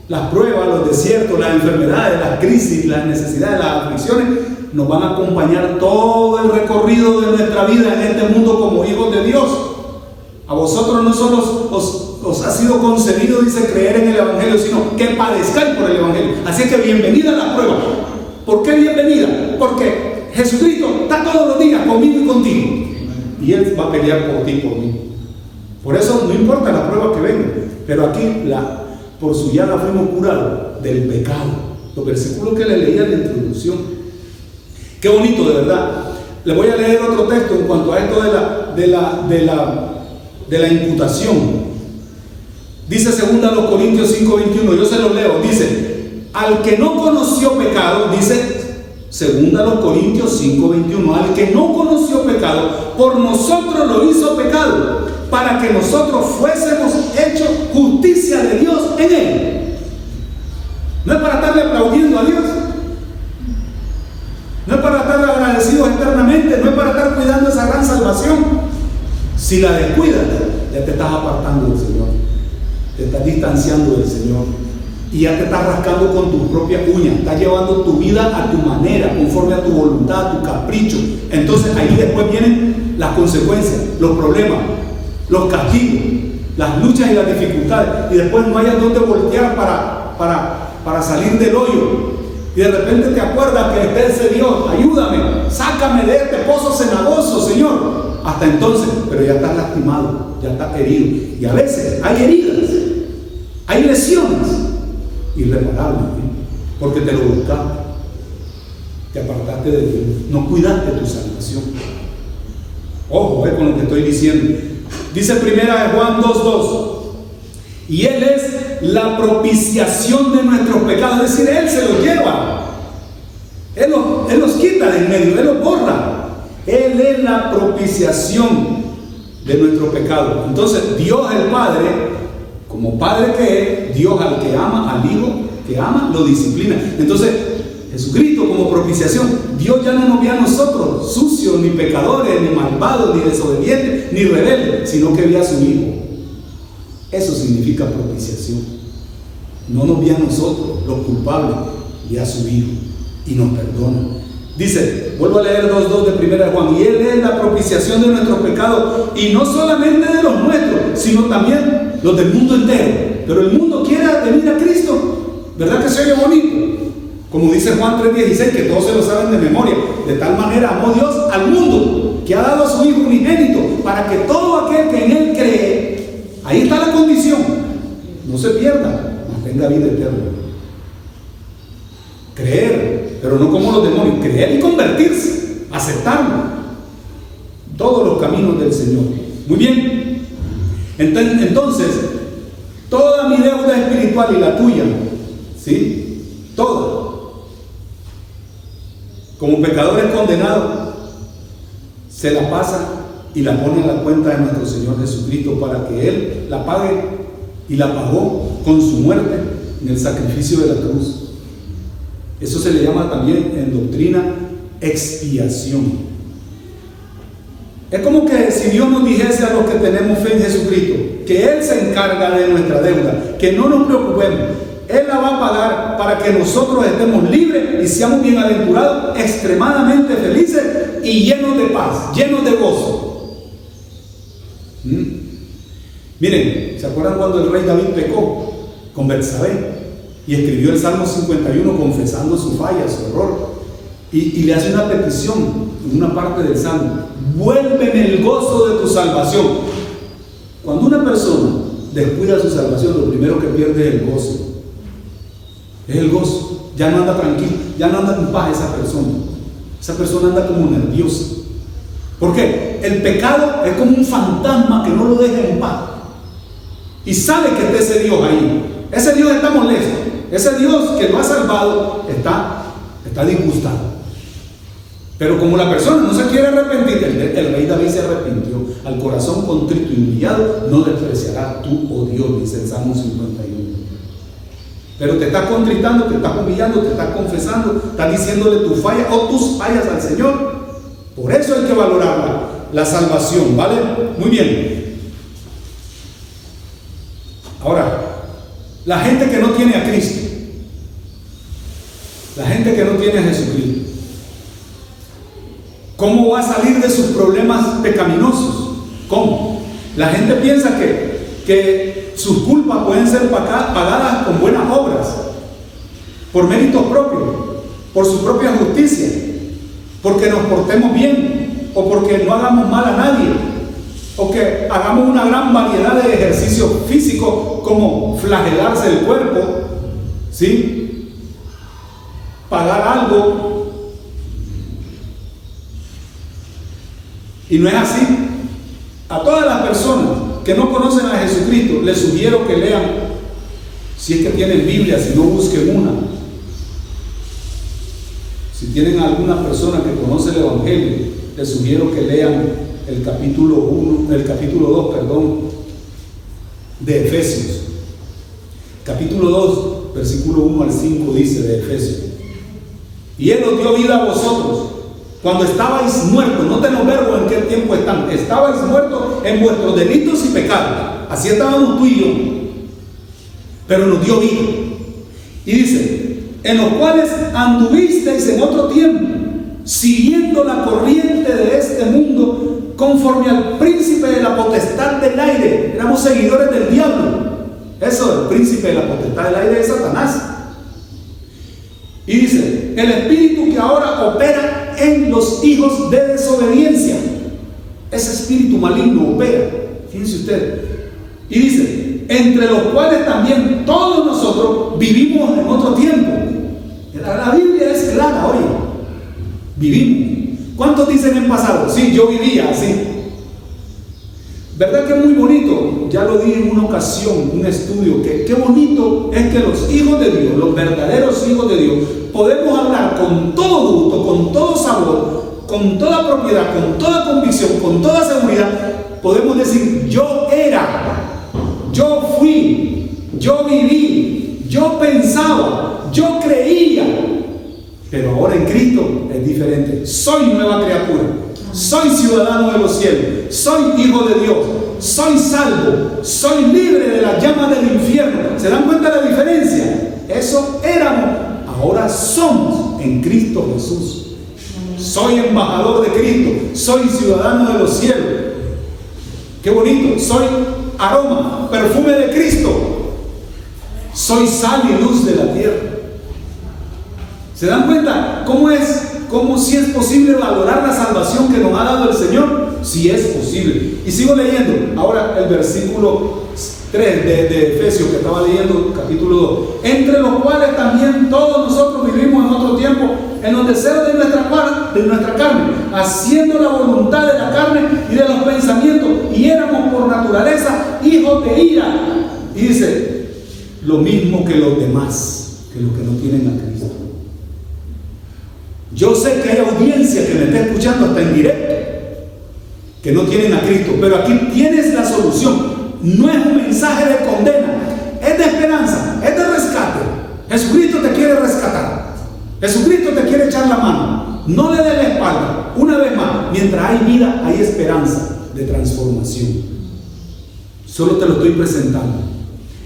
Las pruebas, los desiertos, las enfermedades, las crisis, las necesidades, las aflicciones nos van a acompañar todo el recorrido de nuestra vida en este mundo como hijos de Dios. A vosotros no solo os, ha sido concedido, dice, creer en el Evangelio, sino que padezcáis por el Evangelio. Así que bienvenida a la prueba. ¿Por qué bienvenida? Porque Jesucristo está todos los días conmigo y contigo. Y Él va a pelear por ti y por mí. Por eso no importa la prueba que venga. Pero aquí, la, por su llaga fuimos curados del pecado. Los versículos que le leía en la introducción. Qué bonito, de verdad. Le voy a leer otro texto en cuanto a esto de la, de la, de la, de la imputación. Dice 2 Corintios 5:21, yo se lo leo, dice, al que no conoció pecado, dice 2 Corintios 5:21, al que no conoció pecado, por nosotros lo hizo pecado, para que nosotros fuésemos hechos justicia de Dios en él. No es para estarle aplaudiendo a Dios. No es para estar agradecidos eternamente. No es para estar cuidando esa gran salvación. Si la descuidas, ya te estás apartando del Señor. Te estás distanciando del Señor. Y ya te estás rascando con tus propias uñas. Estás llevando tu vida a tu manera, conforme a tu voluntad, a tu capricho. Entonces ahí después vienen las consecuencias, los problemas, los castigos, las luchas y las dificultades. Y después no hayas donde voltear para, para para salir del hoyo. Y de repente te acuerdas que está ese Dios, ayúdame, sácame de este pozo cenagoso, Señor. Hasta entonces, pero ya estás lastimado, ya estás herido. Y a veces hay heridas, hay lesiones irreparables, porque te lo buscaste, te apartaste de Dios, no cuidaste tu salvación. Ojo eh, con lo que estoy diciendo. Dice primera de Juan 2.2. Y Él es la propiciación de nuestros pecados. Es decir, Él se los lleva. Él los, quita de en medio, Él los borra. Él es la propiciación de nuestros pecados. Entonces, Dios el Padre, como Padre que es, Dios al que ama, al Hijo que ama, lo disciplina. Entonces, Jesucristo como propiciación, Dios ya no nos ve a nosotros sucios, ni pecadores, ni malvados, ni desobedientes, ni rebeldes, sino que ve a su Hijo. Eso significa propiciación. No nos ve a nosotros, los culpables, y a su Hijo, y nos perdona. Dice, vuelvo a leer 2.2 de primera Juan, y Él es la propiciación de nuestros pecados, y no solamente de los nuestros, sino también los del mundo entero. Pero el mundo quiere venir a Cristo, ¿verdad que se oye bonito? Como dice Juan 3.16, que todos se lo saben de memoria. De tal manera amó Dios al mundo, que ha dado a su Hijo unigénito, para que todo aquel que en Él cree Ahí está la condición. No se pierda, mantenga vida eterna. Creer, pero no como los demonios, creer y convertirse, aceptarlo. Todos los caminos del Señor. Muy bien. Entonces, toda mi deuda espiritual y la tuya, ¿sí? Toda. Como pecadores condenados, se la pasa y la pone en la cuenta de nuestro Señor Jesucristo para que Él la pague y la pagó con su muerte en el sacrificio de la cruz. Eso se le llama también en doctrina expiación. Es como que si Dios nos dijese a los que tenemos fe en Jesucristo que Él se encarga de nuestra deuda, que no nos preocupemos, Él la va a pagar para que nosotros estemos libres y seamos bienaventurados, extremadamente felices y llenos de paz, llenos de gozo. ¿Mm? Miren, ¿se acuerdan cuando el rey David pecó con Betsabé y escribió el Salmo 51 confesando su falla, su error? Y, le hace una petición en una parte del Salmo, vuélveme el gozo de tu salvación. Cuando una persona descuida su salvación, lo primero que pierde es el gozo. Es el gozo. Ya no anda tranquilo, ya no anda en paz esa persona. Esa persona anda como nerviosa. ¿Por qué? El pecado es como un fantasma que no lo deja en paz. Y sabe que está ese Dios ahí. Ese Dios está molesto. Ese Dios que lo ha salvado está, está disgustado. Pero como la persona no se quiere arrepentir, el, rey David se arrepintió. Al corazón contrito y humillado no despreciará tú, oh Dios, dice el Salmo 51. Pero te estás contritando, te estás humillando, te estás confesando, estás diciéndole tu falla o tus fallas al Señor. Por eso hay que valorar la, salvación, ¿vale? Muy bien. Ahora, la gente que no tiene a Cristo, la gente que no tiene a Jesucristo, ¿Cómo va a salir de sus problemas pecaminosos? ¿Cómo? La gente piensa que, que sus culpas pueden ser pagadas con buenas obras, por méritos propios, por su propia justicia, porque nos portemos bien o porque no hagamos mal a nadie, o que hagamos una gran variedad de ejercicios físicos como flagelarse el cuerpo, ¿sí? Pagar algo. Y no es así. A todas las personas que no conocen a Jesucristo, les sugiero que lean, si es que tienen Biblia, si no busquen una. Si tienen alguna persona que conoce el Evangelio, les sugiero que lean el capítulo 1, el capítulo 2, perdón, de Efesios. Capítulo 2, versículo 1 al 5 dice de Efesios. Y Él os dio vida a vosotros cuando estabais muertos, no tengo verbo en qué tiempo están, estabais muertos en vuestros delitos y pecados. Así estábamos tú y yo. Pero nos dio vida. Y dice, en los cuales anduvisteis en otro tiempo, siguiendo la corriente de este mundo, conforme al príncipe de la potestad del aire. Éramos seguidores del diablo. Eso, el príncipe de la potestad del aire es Satanás. Y dice, el espíritu que ahora opera en los hijos de desobediencia. Ese espíritu maligno opera. Fíjense usted. Y dice, entre los cuales también todos nosotros vivimos en otro tiempo. La, Biblia es clara hoy. Vivimos. ¿Cuántos dicen en pasado? Sí, yo vivía así. ¿Verdad que es muy bonito? Ya lo di en una ocasión, un estudio, que qué bonito es que los hijos de Dios, los verdaderos hijos de Dios, podemos hablar con todo gusto, con todo sabor, con toda propiedad, con toda convicción, con toda seguridad, podemos decir, yo era, yo fui, yo viví, yo pensaba, yo pero en Cristo es diferente. Soy nueva criatura, soy ciudadano de los cielos, soy hijo de Dios, soy salvo, soy libre de las llamas del infierno. ¿Se dan cuenta de la diferencia? Eso éramos ahora somos en Cristo Jesús. Soy embajador de Cristo, soy ciudadano de los cielos. Qué bonito, soy aroma, perfume de Cristo. Soy sal y luz de la tierra. ¿Se dan cuenta cómo es, cómo si es posible valorar la salvación que nos ha dado el Señor? Si es posible. Y sigo leyendo ahora el versículo 3 de, Efesios que estaba leyendo, capítulo 2, entre los cuales también todos nosotros vivimos en otro tiempo, en los deseos de nuestra, de nuestra carne, haciendo la voluntad de la carne y de los pensamientos, y éramos por naturaleza hijos de ira. Y dice, lo mismo que los demás, que los que no tienen a Cristo. Yo sé que hay audiencia que me está escuchando hasta en directo, que no tienen a Cristo, pero aquí tienes la solución no es un mensaje de condena, es de esperanza, es de rescate. Jesucristo te quiere rescatar. Jesucristo te quiere echar la mano. No le dé la espalda. Una vez más, mientras hay vida, hay esperanza de transformación. Solo te lo estoy presentando.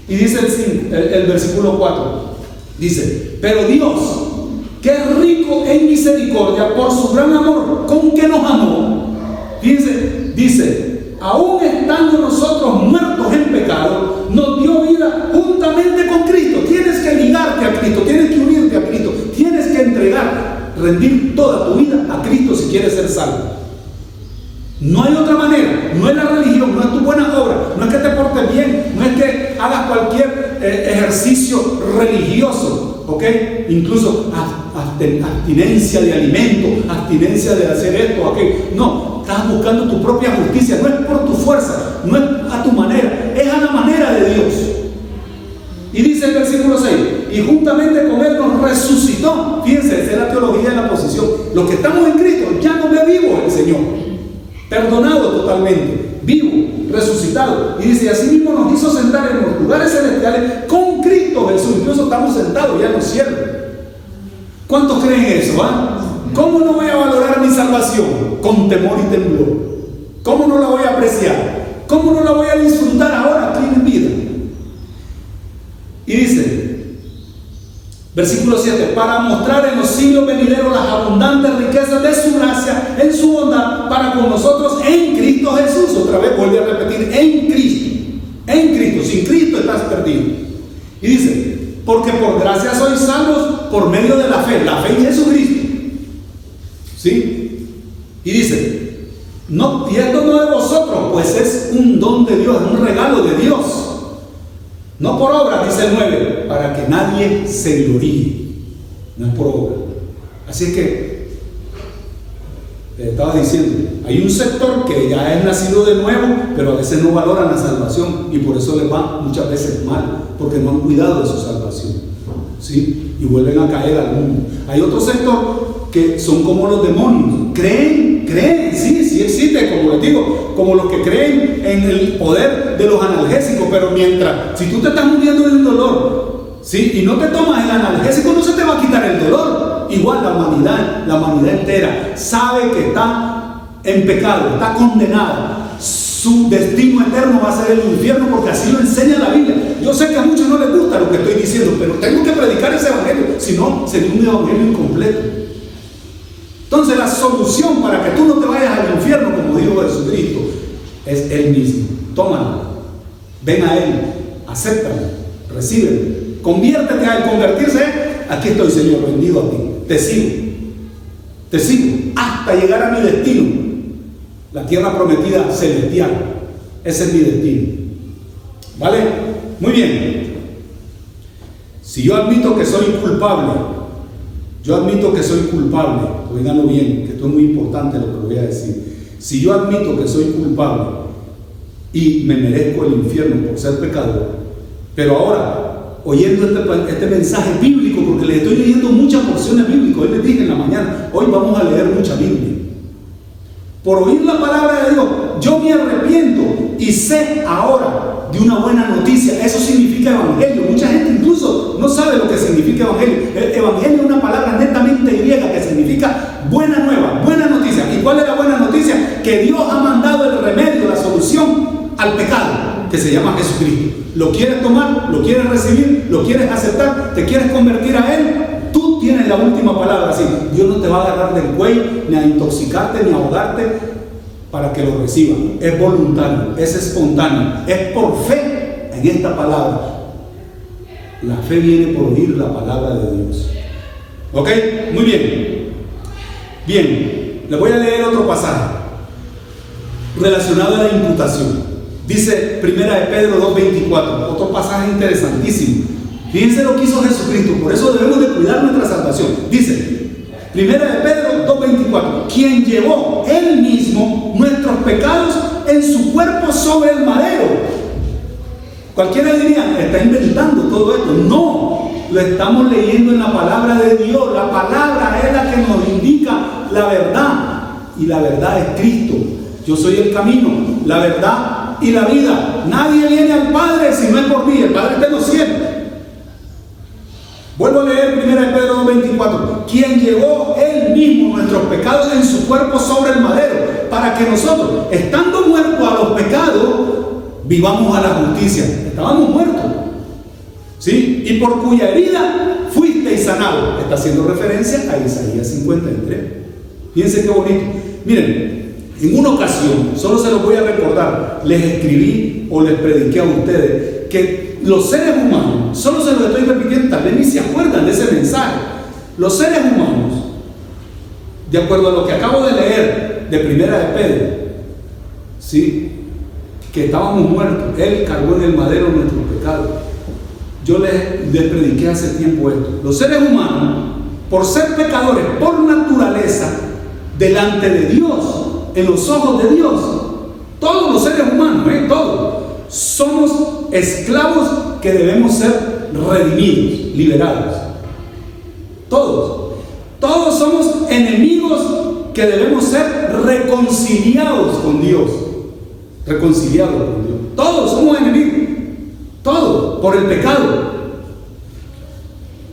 Y dice el, el versículo 4. Dice, pero Dios, que es rico en misericordia por su gran amor con que nos amó. Dice, dice, aún estando nosotros muertos en pecado, nos dio vida juntamente con Cristo. Tienes que ligarte a Cristo, tienes que unirte a Cristo, tienes que entregar, rendir toda tu vida a Cristo si quieres ser salvo. No hay otra manera, no es la religión, no es tu buena obra, no es que te portes bien, no es que hagas cualquier eh, ejercicio religioso, ¿ok? Incluso abstinencia de alimento, abstinencia de hacer esto, aquello. No, Estás buscando tu propia justicia. No es por tu fuerza, no es a tu manera, es a la manera de Dios. Y dice el versículo 6, y juntamente con Él nos resucitó. Fíjense, esa es la teología de la posición. Los que estamos en Cristo ya no ve vivo el Señor. Perdonado totalmente, vivo, resucitado. Y dice, así mismo nos hizo sentar en los lugares celestiales con Cristo Jesús. Incluso estamos sentados ya en los cielos. ¿Cuántos creen eso? Ah? ¿Cómo no voy a valorar mi salvación? Con temor y temblor. ¿Cómo no la voy a apreciar? ¿Cómo no la voy a disfrutar ahora aquí en vida? Y dice, Versículo 7, para mostrar en los siglos venideros las abundantes riquezas de su gracia, en su bondad, para con nosotros en Cristo Jesús. Otra vez vuelve a repetir, en Cristo. En Cristo, sin Cristo estás perdido. Y dice, porque por gracia sois salvos por medio de la fe, la fe en Jesucristo. ¿Sí? Y dice, no, y esto no de vosotros, pues es un don de Dios, un regalo de Dios. No por obra, dice el 9, para que nadie se gloríe. No es por obra. Así es que, te estaba diciendo, hay un sector que ya es nacido de nuevo, pero a veces no valoran la salvación y por eso les va muchas veces mal, porque no han cuidado de su salvación. ¿Sí? Y vuelven a caer al mundo. Hay otro sector que son como los demonios. Creen, creen, sí, sí existe, como les digo, como los que creen en el poder de los analgésicos, pero mientras, si tú te estás muriendo de un dolor, ¿sí? Y no te tomas el analgésico, no se te va a quitar el dolor. Igual la humanidad, la humanidad entera, sabe que está en pecado, está condenada. Su destino eterno va a ser el infierno porque así lo enseña la Biblia. Yo sé que a muchos no les gusta lo que estoy diciendo, pero tengo que predicar ese evangelio, si no, sería un evangelio incompleto. Entonces la solución para que tú no te vayas al infierno, como dijo Jesucristo, es Él mismo. Tómalo, ven a Él, acéptalo, recíbelo, conviértete a Él, convertirse. Aquí estoy, Señor, vendido a ti. Te sigo, te sigo hasta llegar a mi destino, la tierra prometida celestial. Ese es mi destino. ¿Vale? Muy bien. Si yo admito que soy culpable, yo admito que soy culpable, oiganlo bien, que esto es muy importante lo que voy a decir. Si yo admito que soy culpable y me merezco el infierno por ser pecador, pero ahora, oyendo este, este mensaje bíblico, porque le estoy leyendo muchas porciones bíblicas, hoy les dije en la mañana, hoy vamos a leer mucha Biblia. Por oír la palabra de Dios, yo me arrepiento y sé ahora de una buena noticia. Eso significa evangelio. Mucha gente incluso no sabe lo que significa evangelio. El evangelio es una palabra netamente griega que significa buena nueva, buena noticia. ¿Y cuál es la buena noticia? Que Dios ha mandado el remedio, la solución al pecado, que se llama Jesucristo. ¿Lo quieres tomar? ¿Lo quieres recibir? ¿Lo quieres aceptar? ¿Te quieres convertir a Él? Tienes la última palabra. Así, Dios no te va a agarrar del cuello, ni a intoxicarte, ni a ahogarte para que lo reciban. Es voluntario, es espontáneo, es por fe en esta palabra. La fe viene por oír la palabra de Dios. ¿Ok? Muy bien. Bien, le voy a leer otro pasaje relacionado a la imputación. Dice Primera de Pedro 2.24, otro pasaje interesantísimo. Fíjense lo que hizo Jesucristo, por eso debemos de cuidar nuestra salvación. Dice, Primera de Pedro 2.24, quien llevó él mismo nuestros pecados en su cuerpo sobre el madero. Cualquiera diría, está inventando todo esto. No, lo estamos leyendo en la palabra de Dios. La palabra es la que nos indica la verdad. Y la verdad es Cristo. Yo soy el camino, la verdad y la vida. Nadie viene al Padre si no es por mí. El Padre está en los cielos. Vuelvo a leer 1 Pedro 2.24. Quien llevó él mismo nuestros pecados en su cuerpo sobre el madero, para que nosotros, estando muertos a los pecados, vivamos a la justicia. Estábamos muertos. ¿Sí? Y por cuya herida fuisteis sanados. Está haciendo referencia a Isaías 53. Fíjense qué bonito. Miren, en una ocasión, solo se los voy a recordar, les escribí o les prediqué a ustedes que los seres humanos, solo se los estoy repitiendo, tal vez ni se acuerdan de ese mensaje. Los seres humanos, de acuerdo a lo que acabo de leer de Primera de Pedro, ¿sí? que estábamos muertos, Él cargó en el madero nuestros pecados. Yo les, les prediqué hace tiempo esto. Los seres humanos, por ser pecadores por naturaleza, delante de Dios, en los ojos de Dios, todos los seres humanos, ¿eh? todos, somos esclavos que debemos ser redimidos, liberados. Todos. Todos somos enemigos que debemos ser reconciliados con Dios. Reconciliados con Dios. Todos somos enemigos. Todos. Por el pecado.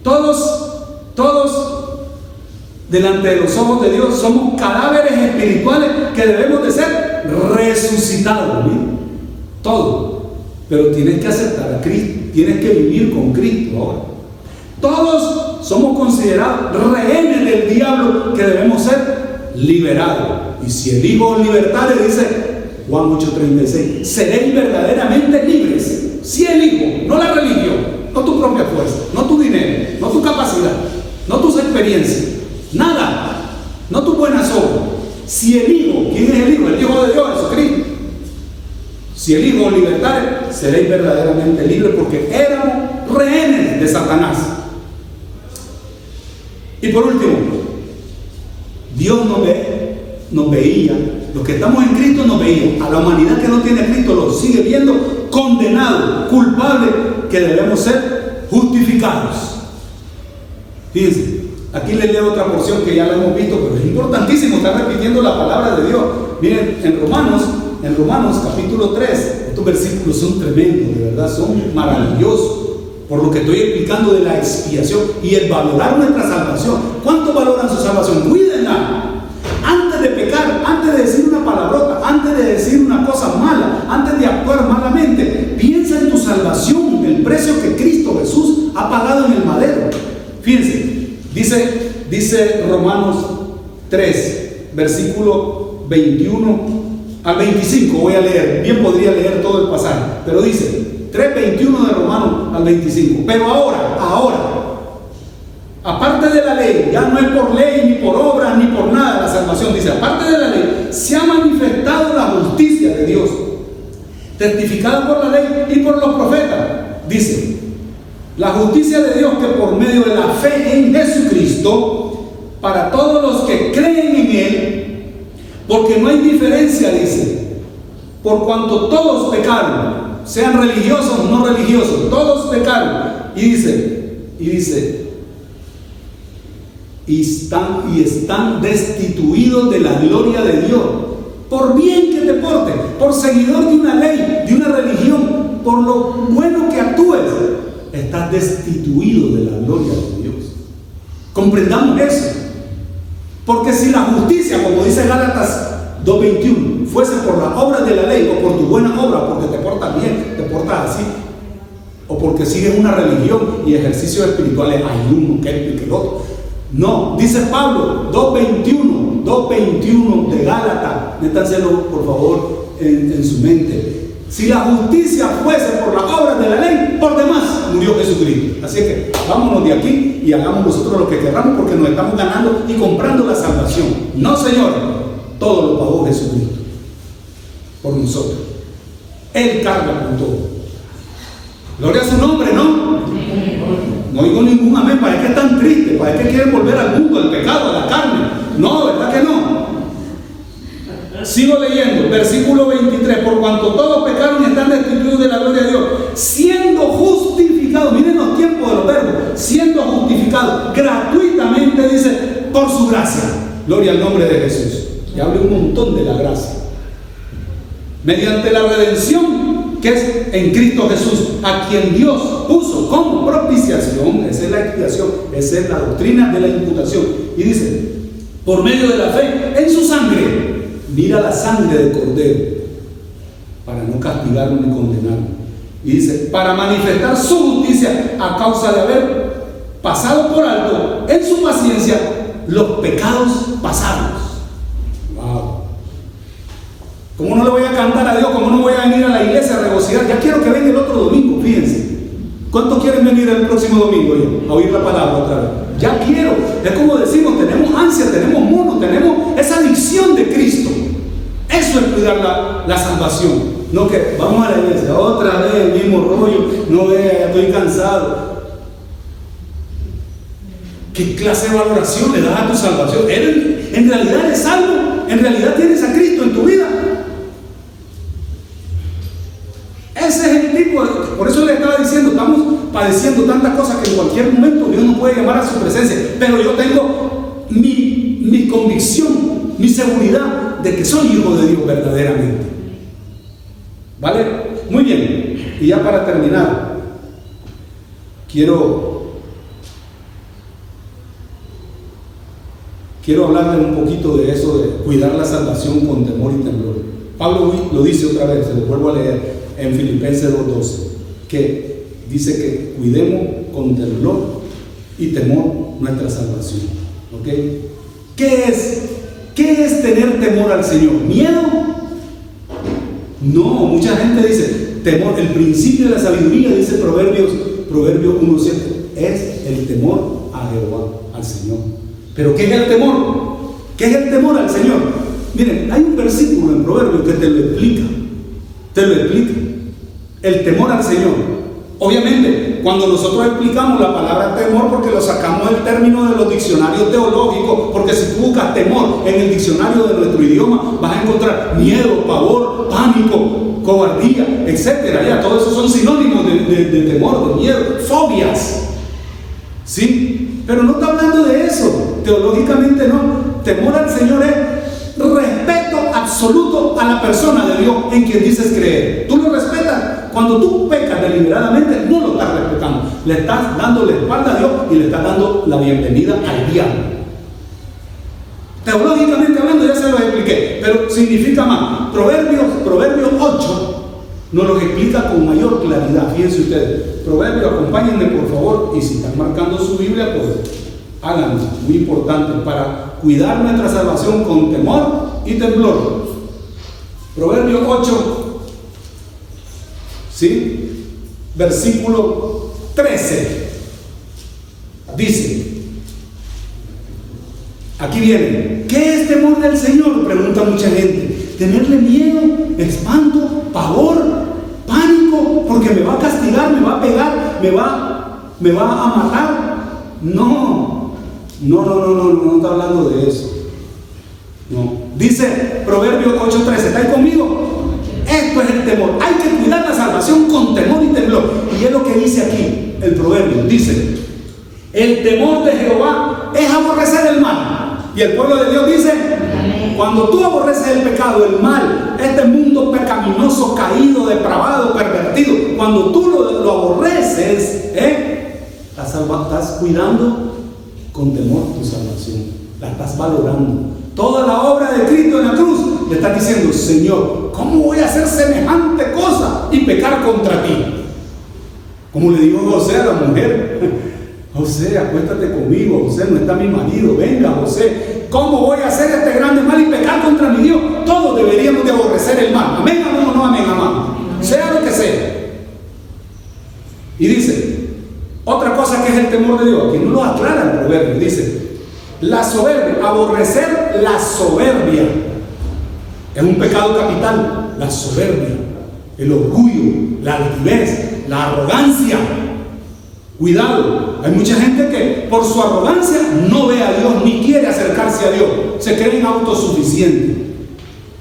Todos, todos, delante de los ojos de Dios, somos cadáveres espirituales que debemos de ser resucitados. ¿sí? Todo. Pero tienes que aceptar a Cristo. Tienes que vivir con Cristo ahora. Todos somos considerados rehenes del diablo que debemos ser liberados. Y si el Hijo os libertare, dice Juan 8:36, seréis verdaderamente libres. Si el Hijo, no la religión, no tu propia fuerza, no tu dinero, no tu capacidad, no tus experiencias, nada, no tu buenas. Si el Hijo, ¿quién es el Hijo? El Hijo de Dios, Jesucristo. Si el Hijo os libertare, seréis verdaderamente libres porque éramos rehenes de Satanás. Y por último, Dios nos, ve, nos veía, los que estamos en Cristo nos veía, a la humanidad que no tiene Cristo lo sigue viendo condenado, culpable, que debemos ser justificados. Fíjense, aquí les leo otra porción que ya la hemos visto, pero es importantísimo, está repitiendo la palabra de Dios. Miren, en Romanos, en Romanos capítulo 3, estos versículos son tremendos, de verdad, son maravillosos por lo que estoy explicando de la expiación y el valorar nuestra salvación. ¿Cuánto valoran su salvación? Cuídenla. Antes de pecar, antes de decir una palabrota, antes de decir una cosa mala, antes de actuar malamente, piensa en tu salvación, el precio que Cristo Jesús ha pagado en el madero. Fíjense, dice, Romanos 3, versículo 21 al 25, voy a leer, bien podría leer todo el pasaje, pero dice, 3.21 de Romanos al 25. Pero ahora, ahora, aparte de la ley, ya no es por ley, ni por obra, ni por nada la salvación, dice, aparte de la ley, se ha manifestado la justicia de Dios, testificada por la ley y por los profetas. Dice, la justicia de Dios que por medio de la fe en Jesucristo, para todos los que creen en Él, porque no hay diferencia, dice, por cuanto todos pecaron sean religiosos o no religiosos, todos pecaron. Y dice, y dice, y están, y están destituidos de la gloria de Dios. Por bien que te porte, por seguidor de una ley, de una religión, por lo bueno que actúes, estás destituido de la gloria de Dios. Comprendamos eso. Porque si la justicia, como dice Gálatas 2.21, fuese por la obra de la ley o por tu buena obra, porque te portas bien, te portas así, o porque sigues una religión y ejercicios espirituales, hay uno que que el otro. No, dice Pablo 2.21, 2.21 de Gálata, métanselo por favor en su mente. Si la justicia fuese por la obra de la ley, por demás murió Jesucristo. Así que vámonos de aquí y hagamos nosotros lo que queramos porque nos estamos ganando y comprando la salvación. No, Señor, todo lo pagó Jesucristo por nosotros. Él carga con todo. Gloria a su nombre, ¿no? No oigo ningún amén. ¿Para qué tan triste? ¿Para qué quieren volver al mundo, al pecado, a la carne? No, ¿verdad que no? Sigo leyendo, versículo 23, por cuanto todos pecaron y están destituidos de la gloria de Dios, siendo justificados, miren los tiempos de los verbos, siendo justificados gratuitamente, dice, por su gracia. Gloria al nombre de Jesús. Y habla un montón de la gracia. Mediante la redención que es en Cristo Jesús, a quien Dios puso como propiciación, esa es la expiación, esa es la doctrina de la imputación. Y dice, por medio de la fe en su sangre, mira la sangre del cordero, para no castigarlo ni condenarlo. Y dice, para manifestar su justicia a causa de haber pasado por alto en su paciencia los pecados pasados. ¿Cómo no le voy a cantar a Dios? ¿Cómo no voy a venir a la iglesia a regocijar? Ya quiero que venga el otro domingo, fíjense. ¿Cuántos quieren venir el próximo domingo a oír la palabra otra vez? Ya quiero. Es como decimos, tenemos ansia, tenemos mono, tenemos esa adicción de Cristo. Eso es cuidar la, salvación. No que vamos a la iglesia, otra vez el mismo rollo, no vea, estoy cansado. ¿Qué clase de valoración le das a tu salvación? ¿En realidad eres salvo? ¿En realidad tienes a Cristo en tu vida? Ese es el por eso le estaba diciendo, estamos padeciendo tantas cosas que en cualquier momento Dios nos puede llamar a su presencia, pero yo tengo mi, mi convicción, mi seguridad de que soy hijo de Dios verdaderamente. ¿Vale? Muy bien. Y ya para terminar, quiero quiero hablarle un poquito de eso de cuidar la salvación con temor y temblor. Pablo lo dice otra vez, se lo vuelvo a leer en Filipenses 2.12, que dice que cuidemos con temblor y temor nuestra salvación. ¿Ok? ¿Qué es? ¿Qué es tener temor al Señor? ¿Miedo? No, mucha gente dice, temor, el principio de la sabiduría, dice Proverbios, Proverbio 1.7, es el temor a Jehová, al Señor. Pero ¿qué es el temor? ¿Qué es el temor al Señor? Miren, hay un versículo en Proverbios que te lo explica. Te lo explica. El temor al Señor. Obviamente, cuando nosotros explicamos la palabra temor, porque lo sacamos del término de los diccionarios teológicos, porque si tú buscas temor en el diccionario de nuestro idioma, vas a encontrar miedo, pavor, pánico, cobardía, etcétera. Ya, todo eso son sinónimos de, de temor, de miedo, fobias. ¿Sí? Pero no está hablando de eso. Teológicamente no. Temor al Señor es absoluto a la persona de Dios en quien dices creer. Tú lo respetas. Cuando tú pecas deliberadamente, no lo estás respetando. Le estás dando la espalda a Dios y le estás dando la bienvenida al diablo. Teológicamente hablando, ya se lo expliqué, pero significa más. Proverbios, Proverbios 8 nos lo explica con mayor claridad. Fíjense ustedes. Proverbios, acompáñenme por favor, y si están marcando su Biblia, pues háganlo. Muy importante para cuidar nuestra salvación con temor y temblor. Proverbio 8, ¿sí? Versículo 13. Dice, aquí viene, ¿qué es temor del Señor? Pregunta mucha gente. Tenerle miedo, espanto, pavor, pánico, porque me va a castigar, me va a pegar, me va, me va a matar. No, no, no, no, no, no está hablando de eso. No. Dice Proverbio 8:13, ¿está ahí conmigo? Esto es el temor. Hay que cuidar la salvación con temor y temblor. Y es lo que dice aquí el proverbio. Dice, el temor de Jehová es aborrecer el mal. Y el pueblo de Dios dice, cuando tú aborreces el pecado, el mal, este mundo pecaminoso, caído, depravado, pervertido, cuando tú lo, aborreces, ¿eh? estás cuidando con temor tu salvación. La estás valorando toda la obra de Cristo en la cruz, le está diciendo, Señor, ¿cómo voy a hacer semejante cosa y pecar contra ti? Como le dijo José a la mujer, José, acuéstate conmigo, José, no está mi marido, venga José, ¿cómo voy a hacer este grande mal y pecar contra mi Dios? Todos deberíamos de aborrecer el mal, amén, amén no amén, amén, sea lo que sea. Y dice, otra cosa que es el temor de Dios, aquí no lo aclara el proverbio, dice, la soberbia, aborrecer la soberbia. Es un pecado capital, la soberbia, el orgullo, la altivez, la arrogancia. Cuidado, hay mucha gente que por su arrogancia no ve a Dios ni quiere acercarse a Dios. Se creen autosuficientes.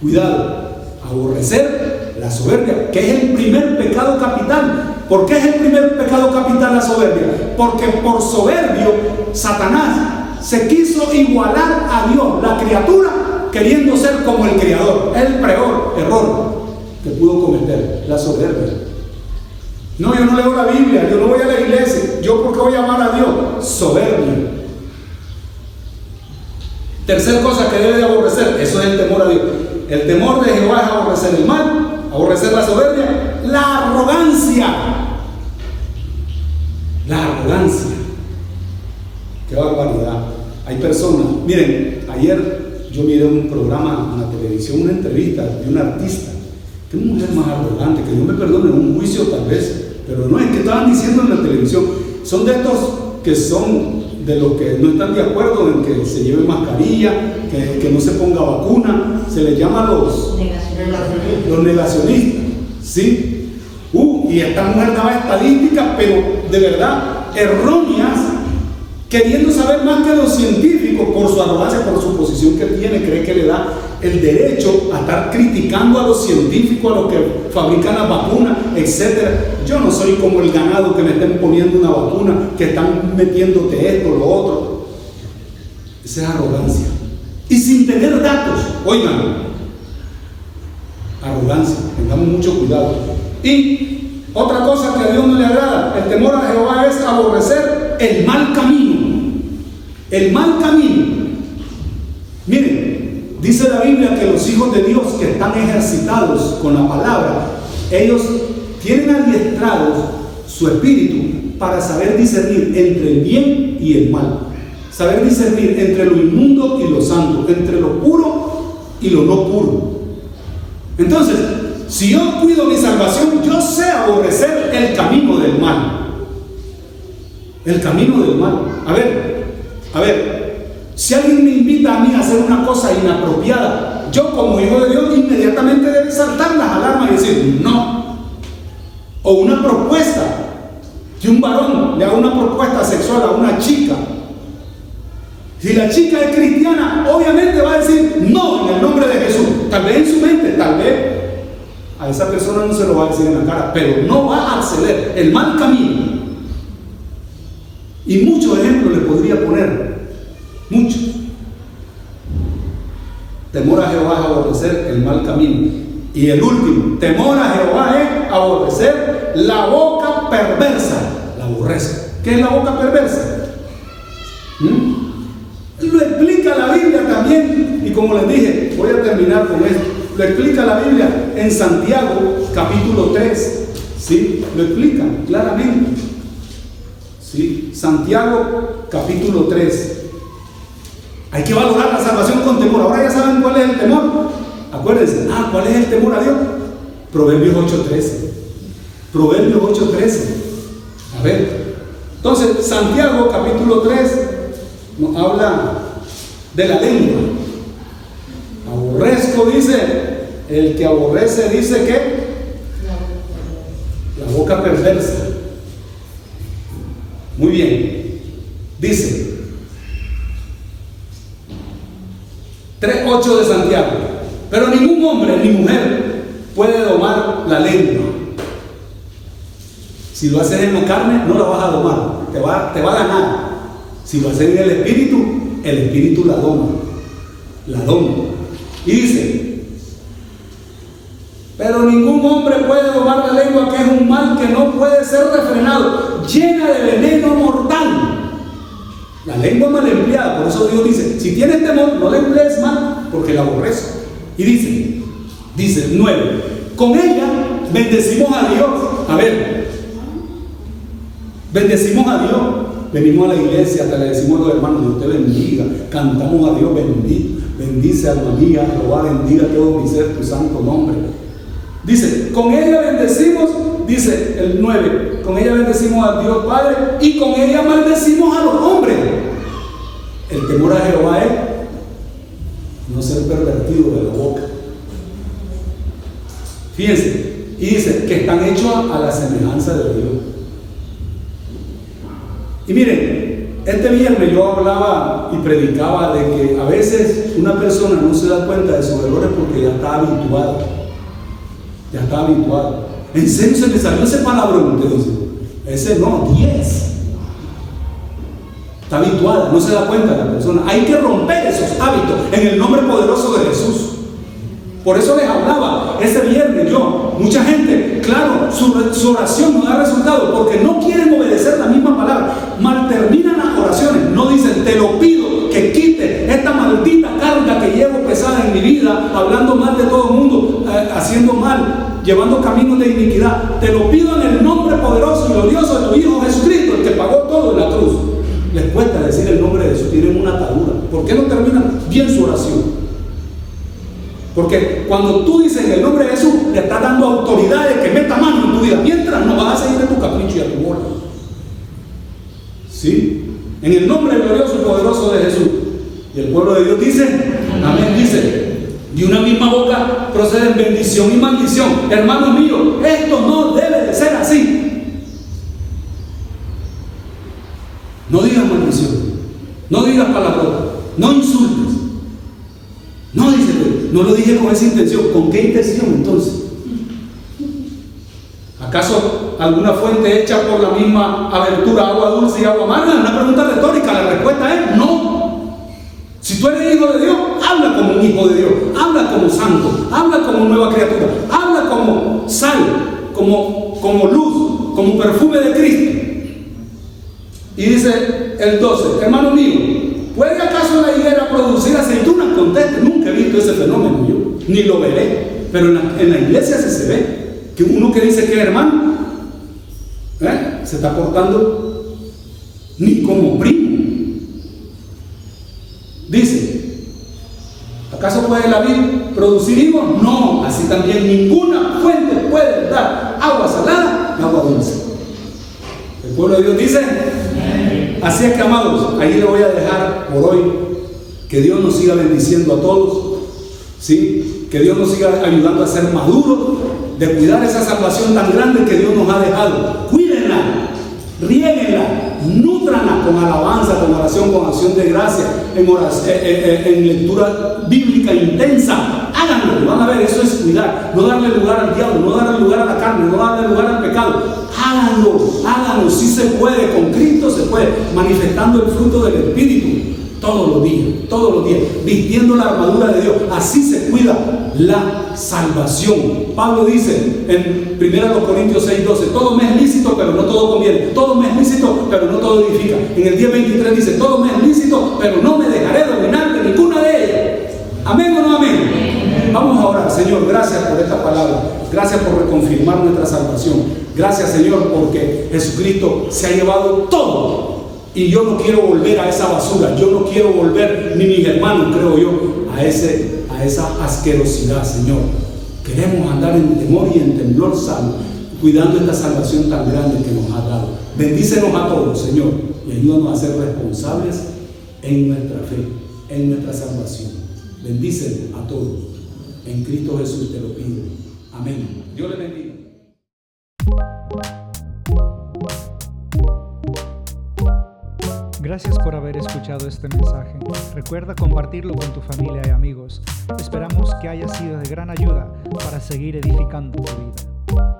Cuidado, aborrecer la soberbia, que es el primer pecado capital. ¿Por qué es el primer pecado capital la soberbia? Porque por soberbio Satanás se quiso igualar a Dios, la criatura, queriendo ser como el Creador. El peor error que pudo cometer, la soberbia. No, yo no leo la Biblia, yo no voy a la iglesia, yo porque voy a amar a Dios, soberbia. Tercer cosa que debe de aborrecer, eso es el temor a Dios. El temor de Jehová es aborrecer el mal, aborrecer la soberbia, la arrogancia. La arrogancia. Qué barbaridad. Hay personas, miren, ayer yo miré un programa en la televisión, una entrevista de un artista, que mujer más arrogante, que no me perdone, un juicio tal vez, pero no es que estaban diciendo en la televisión, son de estos que son de los que no están de acuerdo en que se lleve mascarilla, que, no se ponga vacuna, se les llama los negacionistas. Los negacionistas, ¿sí? Uh, y esta mujer daba estadísticas, pero de verdad erróneas queriendo saber más que los científicos por su arrogancia, por su posición que tiene, cree que le da el derecho a estar criticando a los científicos, a los que fabrican las vacunas, etc. Yo no soy como el ganado que me estén poniendo una vacuna, que están metiéndote esto, lo otro. Esa es arrogancia. Y sin tener datos, oigan, arrogancia, tengamos mucho cuidado. Y otra cosa que a Dios no le agrada, el temor a Jehová es aborrecer el mal camino. El mal camino. Miren, dice la Biblia que los hijos de Dios que están ejercitados con la palabra, ellos tienen adiestrados su espíritu para saber discernir entre el bien y el mal. Saber discernir entre lo inmundo y lo santo, entre lo puro y lo no puro. Entonces, si yo cuido mi salvación, yo sé aborrecer el camino del mal. El camino del mal. A ver, a ver, si alguien me invita a mí a hacer una cosa inapropiada, yo como hijo de Dios inmediatamente debe saltar las alarmas y decir, no. O una propuesta, que un varón le haga una propuesta sexual a una chica. Si la chica es cristiana, obviamente va a decir no en el nombre de Jesús. Tal vez en su mente, tal vez a esa persona no se lo va a decir en la cara, pero no va a acceder el mal camino. Y muchos ejemplos le podría poner, muchos. Temor a Jehová es aborrecer el mal camino. Y el último, temor a Jehová es aborrecer la boca perversa. La aborrezco. ¿Qué es la boca perversa? ¿Mm? Lo explica la Biblia también. Y como les dije, voy a terminar con esto. Lo explica la Biblia en Santiago capítulo 3. ¿Sí? Lo explica claramente. ¿Sí? Santiago capítulo 3. Hay que valorar la salvación con temor. Ahora ya saben cuál es el temor. Acuérdense, ah, ¿cuál es el temor a Dios? Proverbios 8.13. Proverbios 8.13. A ver. Entonces, Santiago capítulo 3 nos habla de la lengua. Aborrezco, dice, el que aborrece dice que la boca perversa. Muy bien. Dice 3.8 de Santiago. Pero ningún hombre ni mujer puede domar la lengua. Si lo haces en la carne, no la vas a domar. Te va, te va a ganar. Si lo haces en el espíritu, el espíritu la doma. La doma. Y dice, pero ningún hombre puede domar la lengua, que es un mal que no puede ser refrenado, llena de veneno mortal. La lengua mal empleada, por eso Dios dice, si tienes temor, no la emplees mal, porque la aborrezco. Y dice, dice, nueve, con ella bendecimos a Dios. A ver, bendecimos a Dios. Venimos a la iglesia, te le decimos a los hermanos, Dios te bendiga. Cantamos a Dios, bendito. Bendice alma mía, Jehová bendiga todo mi ser, tu santo nombre. Dice, con ella bendecimos, dice el 9, con ella bendecimos a Dios Padre y con ella maldecimos a los hombres. El temor a Jehová es no ser pervertido de la boca. Fíjense, y dice que están hechos a la semejanza de Dios. Y miren, este viernes yo hablaba y predicaba de que a veces una persona no se da cuenta de sus errores porque ya está habituada. Ya está habituada. En serio se le salió ese palabrón, dice. Ese no, 10. Está habituada, no se da cuenta la persona. Hay que romper esos hábitos en el nombre poderoso de Jesús. Por eso les hablaba ese viernes yo. Mucha gente, claro, su, oración no da resultado porque no quieren obedecer la misma palabra. Mal terminan las oraciones. No dicen, te lo pido que quite esta maldita carga que llevo pesada en mi vida, hablando mal de todo el mundo, eh, haciendo mal, llevando caminos de iniquidad. Te lo pido en el nombre poderoso y glorioso de tu Hijo Jesucristo, el que pagó todo en la cruz. Les cuesta decir el nombre de Jesús, tienen una atadura. ¿Por qué no terminan bien su oración? Porque cuando tú dices en el nombre de Jesús, le estás dando autoridad de que meta mano en tu vida. Mientras no vas a seguir a tu capricho y a tu bola. ¿Sí? En el nombre glorioso y poderoso de Jesús. Y el pueblo de Dios dice, amén, dice, de una misma boca proceden bendición y maldición. Hermanos míos, esto no debe de ser así. No digas maldición, no digas palabras, no insultes. No, dice, no lo dije con esa intención. ¿Con qué intención entonces? ¿Acaso alguna fuente hecha por la misma abertura, agua dulce y agua amarga? Una pregunta retórica. La respuesta es no. Si tú eres hijo de Dios, habla como un hijo de Dios, habla como santo, habla como nueva criatura, habla como sal, como, como luz, como perfume de Cristo. Y dice el 12, hermano mío, ¿puede acaso la higuera producir aceitunas? Conteste, nunca he visto ese fenómeno yo, ni lo veré, pero en la, en la iglesia sí se ve, que uno que dice que hermano, ¿eh? se está portando ni como primo. Dice, ¿acaso puede la vid producir higos? No, así también ninguna fuente puede dar agua salada agua dulce. El pueblo de Dios dice, así es que amados, ahí le voy a dejar por hoy que Dios nos siga bendiciendo a todos, ¿sí? Que Dios nos siga ayudando a ser maduros, de cuidar esa salvación tan grande que Dios nos ha dejado. Cuídenla, riéguenla, nutranla con alabanza, con oración, con acción de gracia, eh, eh, eh, en lectura bíblica intensa. Háganlo, van a ver, eso es cuidar, no darle lugar al diablo, no darle lugar a la carne, no darle lugar al pecado. Háganlo, háganlo, si se puede, con Cristo se puede, manifestando el fruto del Espíritu todos los días, todos los días, vistiendo la armadura de Dios. Así se cuida la salvación. Pablo dice en 1 Corintios 6, 12, todo me es lícito, pero no todo conviene. Todo me es lícito, pero no todo edifica. En el día 23 dice, todo me es lícito, pero no me dejaré dominar de ninguna de ellas. Amén o no amén. Vamos a orar, Señor, gracias por esta palabra. Gracias por reconfirmar nuestra salvación. Gracias, Señor, porque Jesucristo se ha llevado todo y yo no quiero volver a esa basura, yo no quiero volver, ni mis hermanos, creo yo, a, ese, a esa asquerosidad, Señor. Queremos andar en temor y en temblor sano, cuidando esta salvación tan grande que nos ha dado. Bendícenos a todos, Señor, y ayúdanos a ser responsables en nuestra fe, en nuestra salvación. Bendícenos a todos. En Cristo Jesús te lo pido. Amén. Dios le bendiga. Gracias por haber escuchado este mensaje. Recuerda compartirlo con tu familia y amigos. Esperamos que haya sido de gran ayuda para seguir edificando tu vida.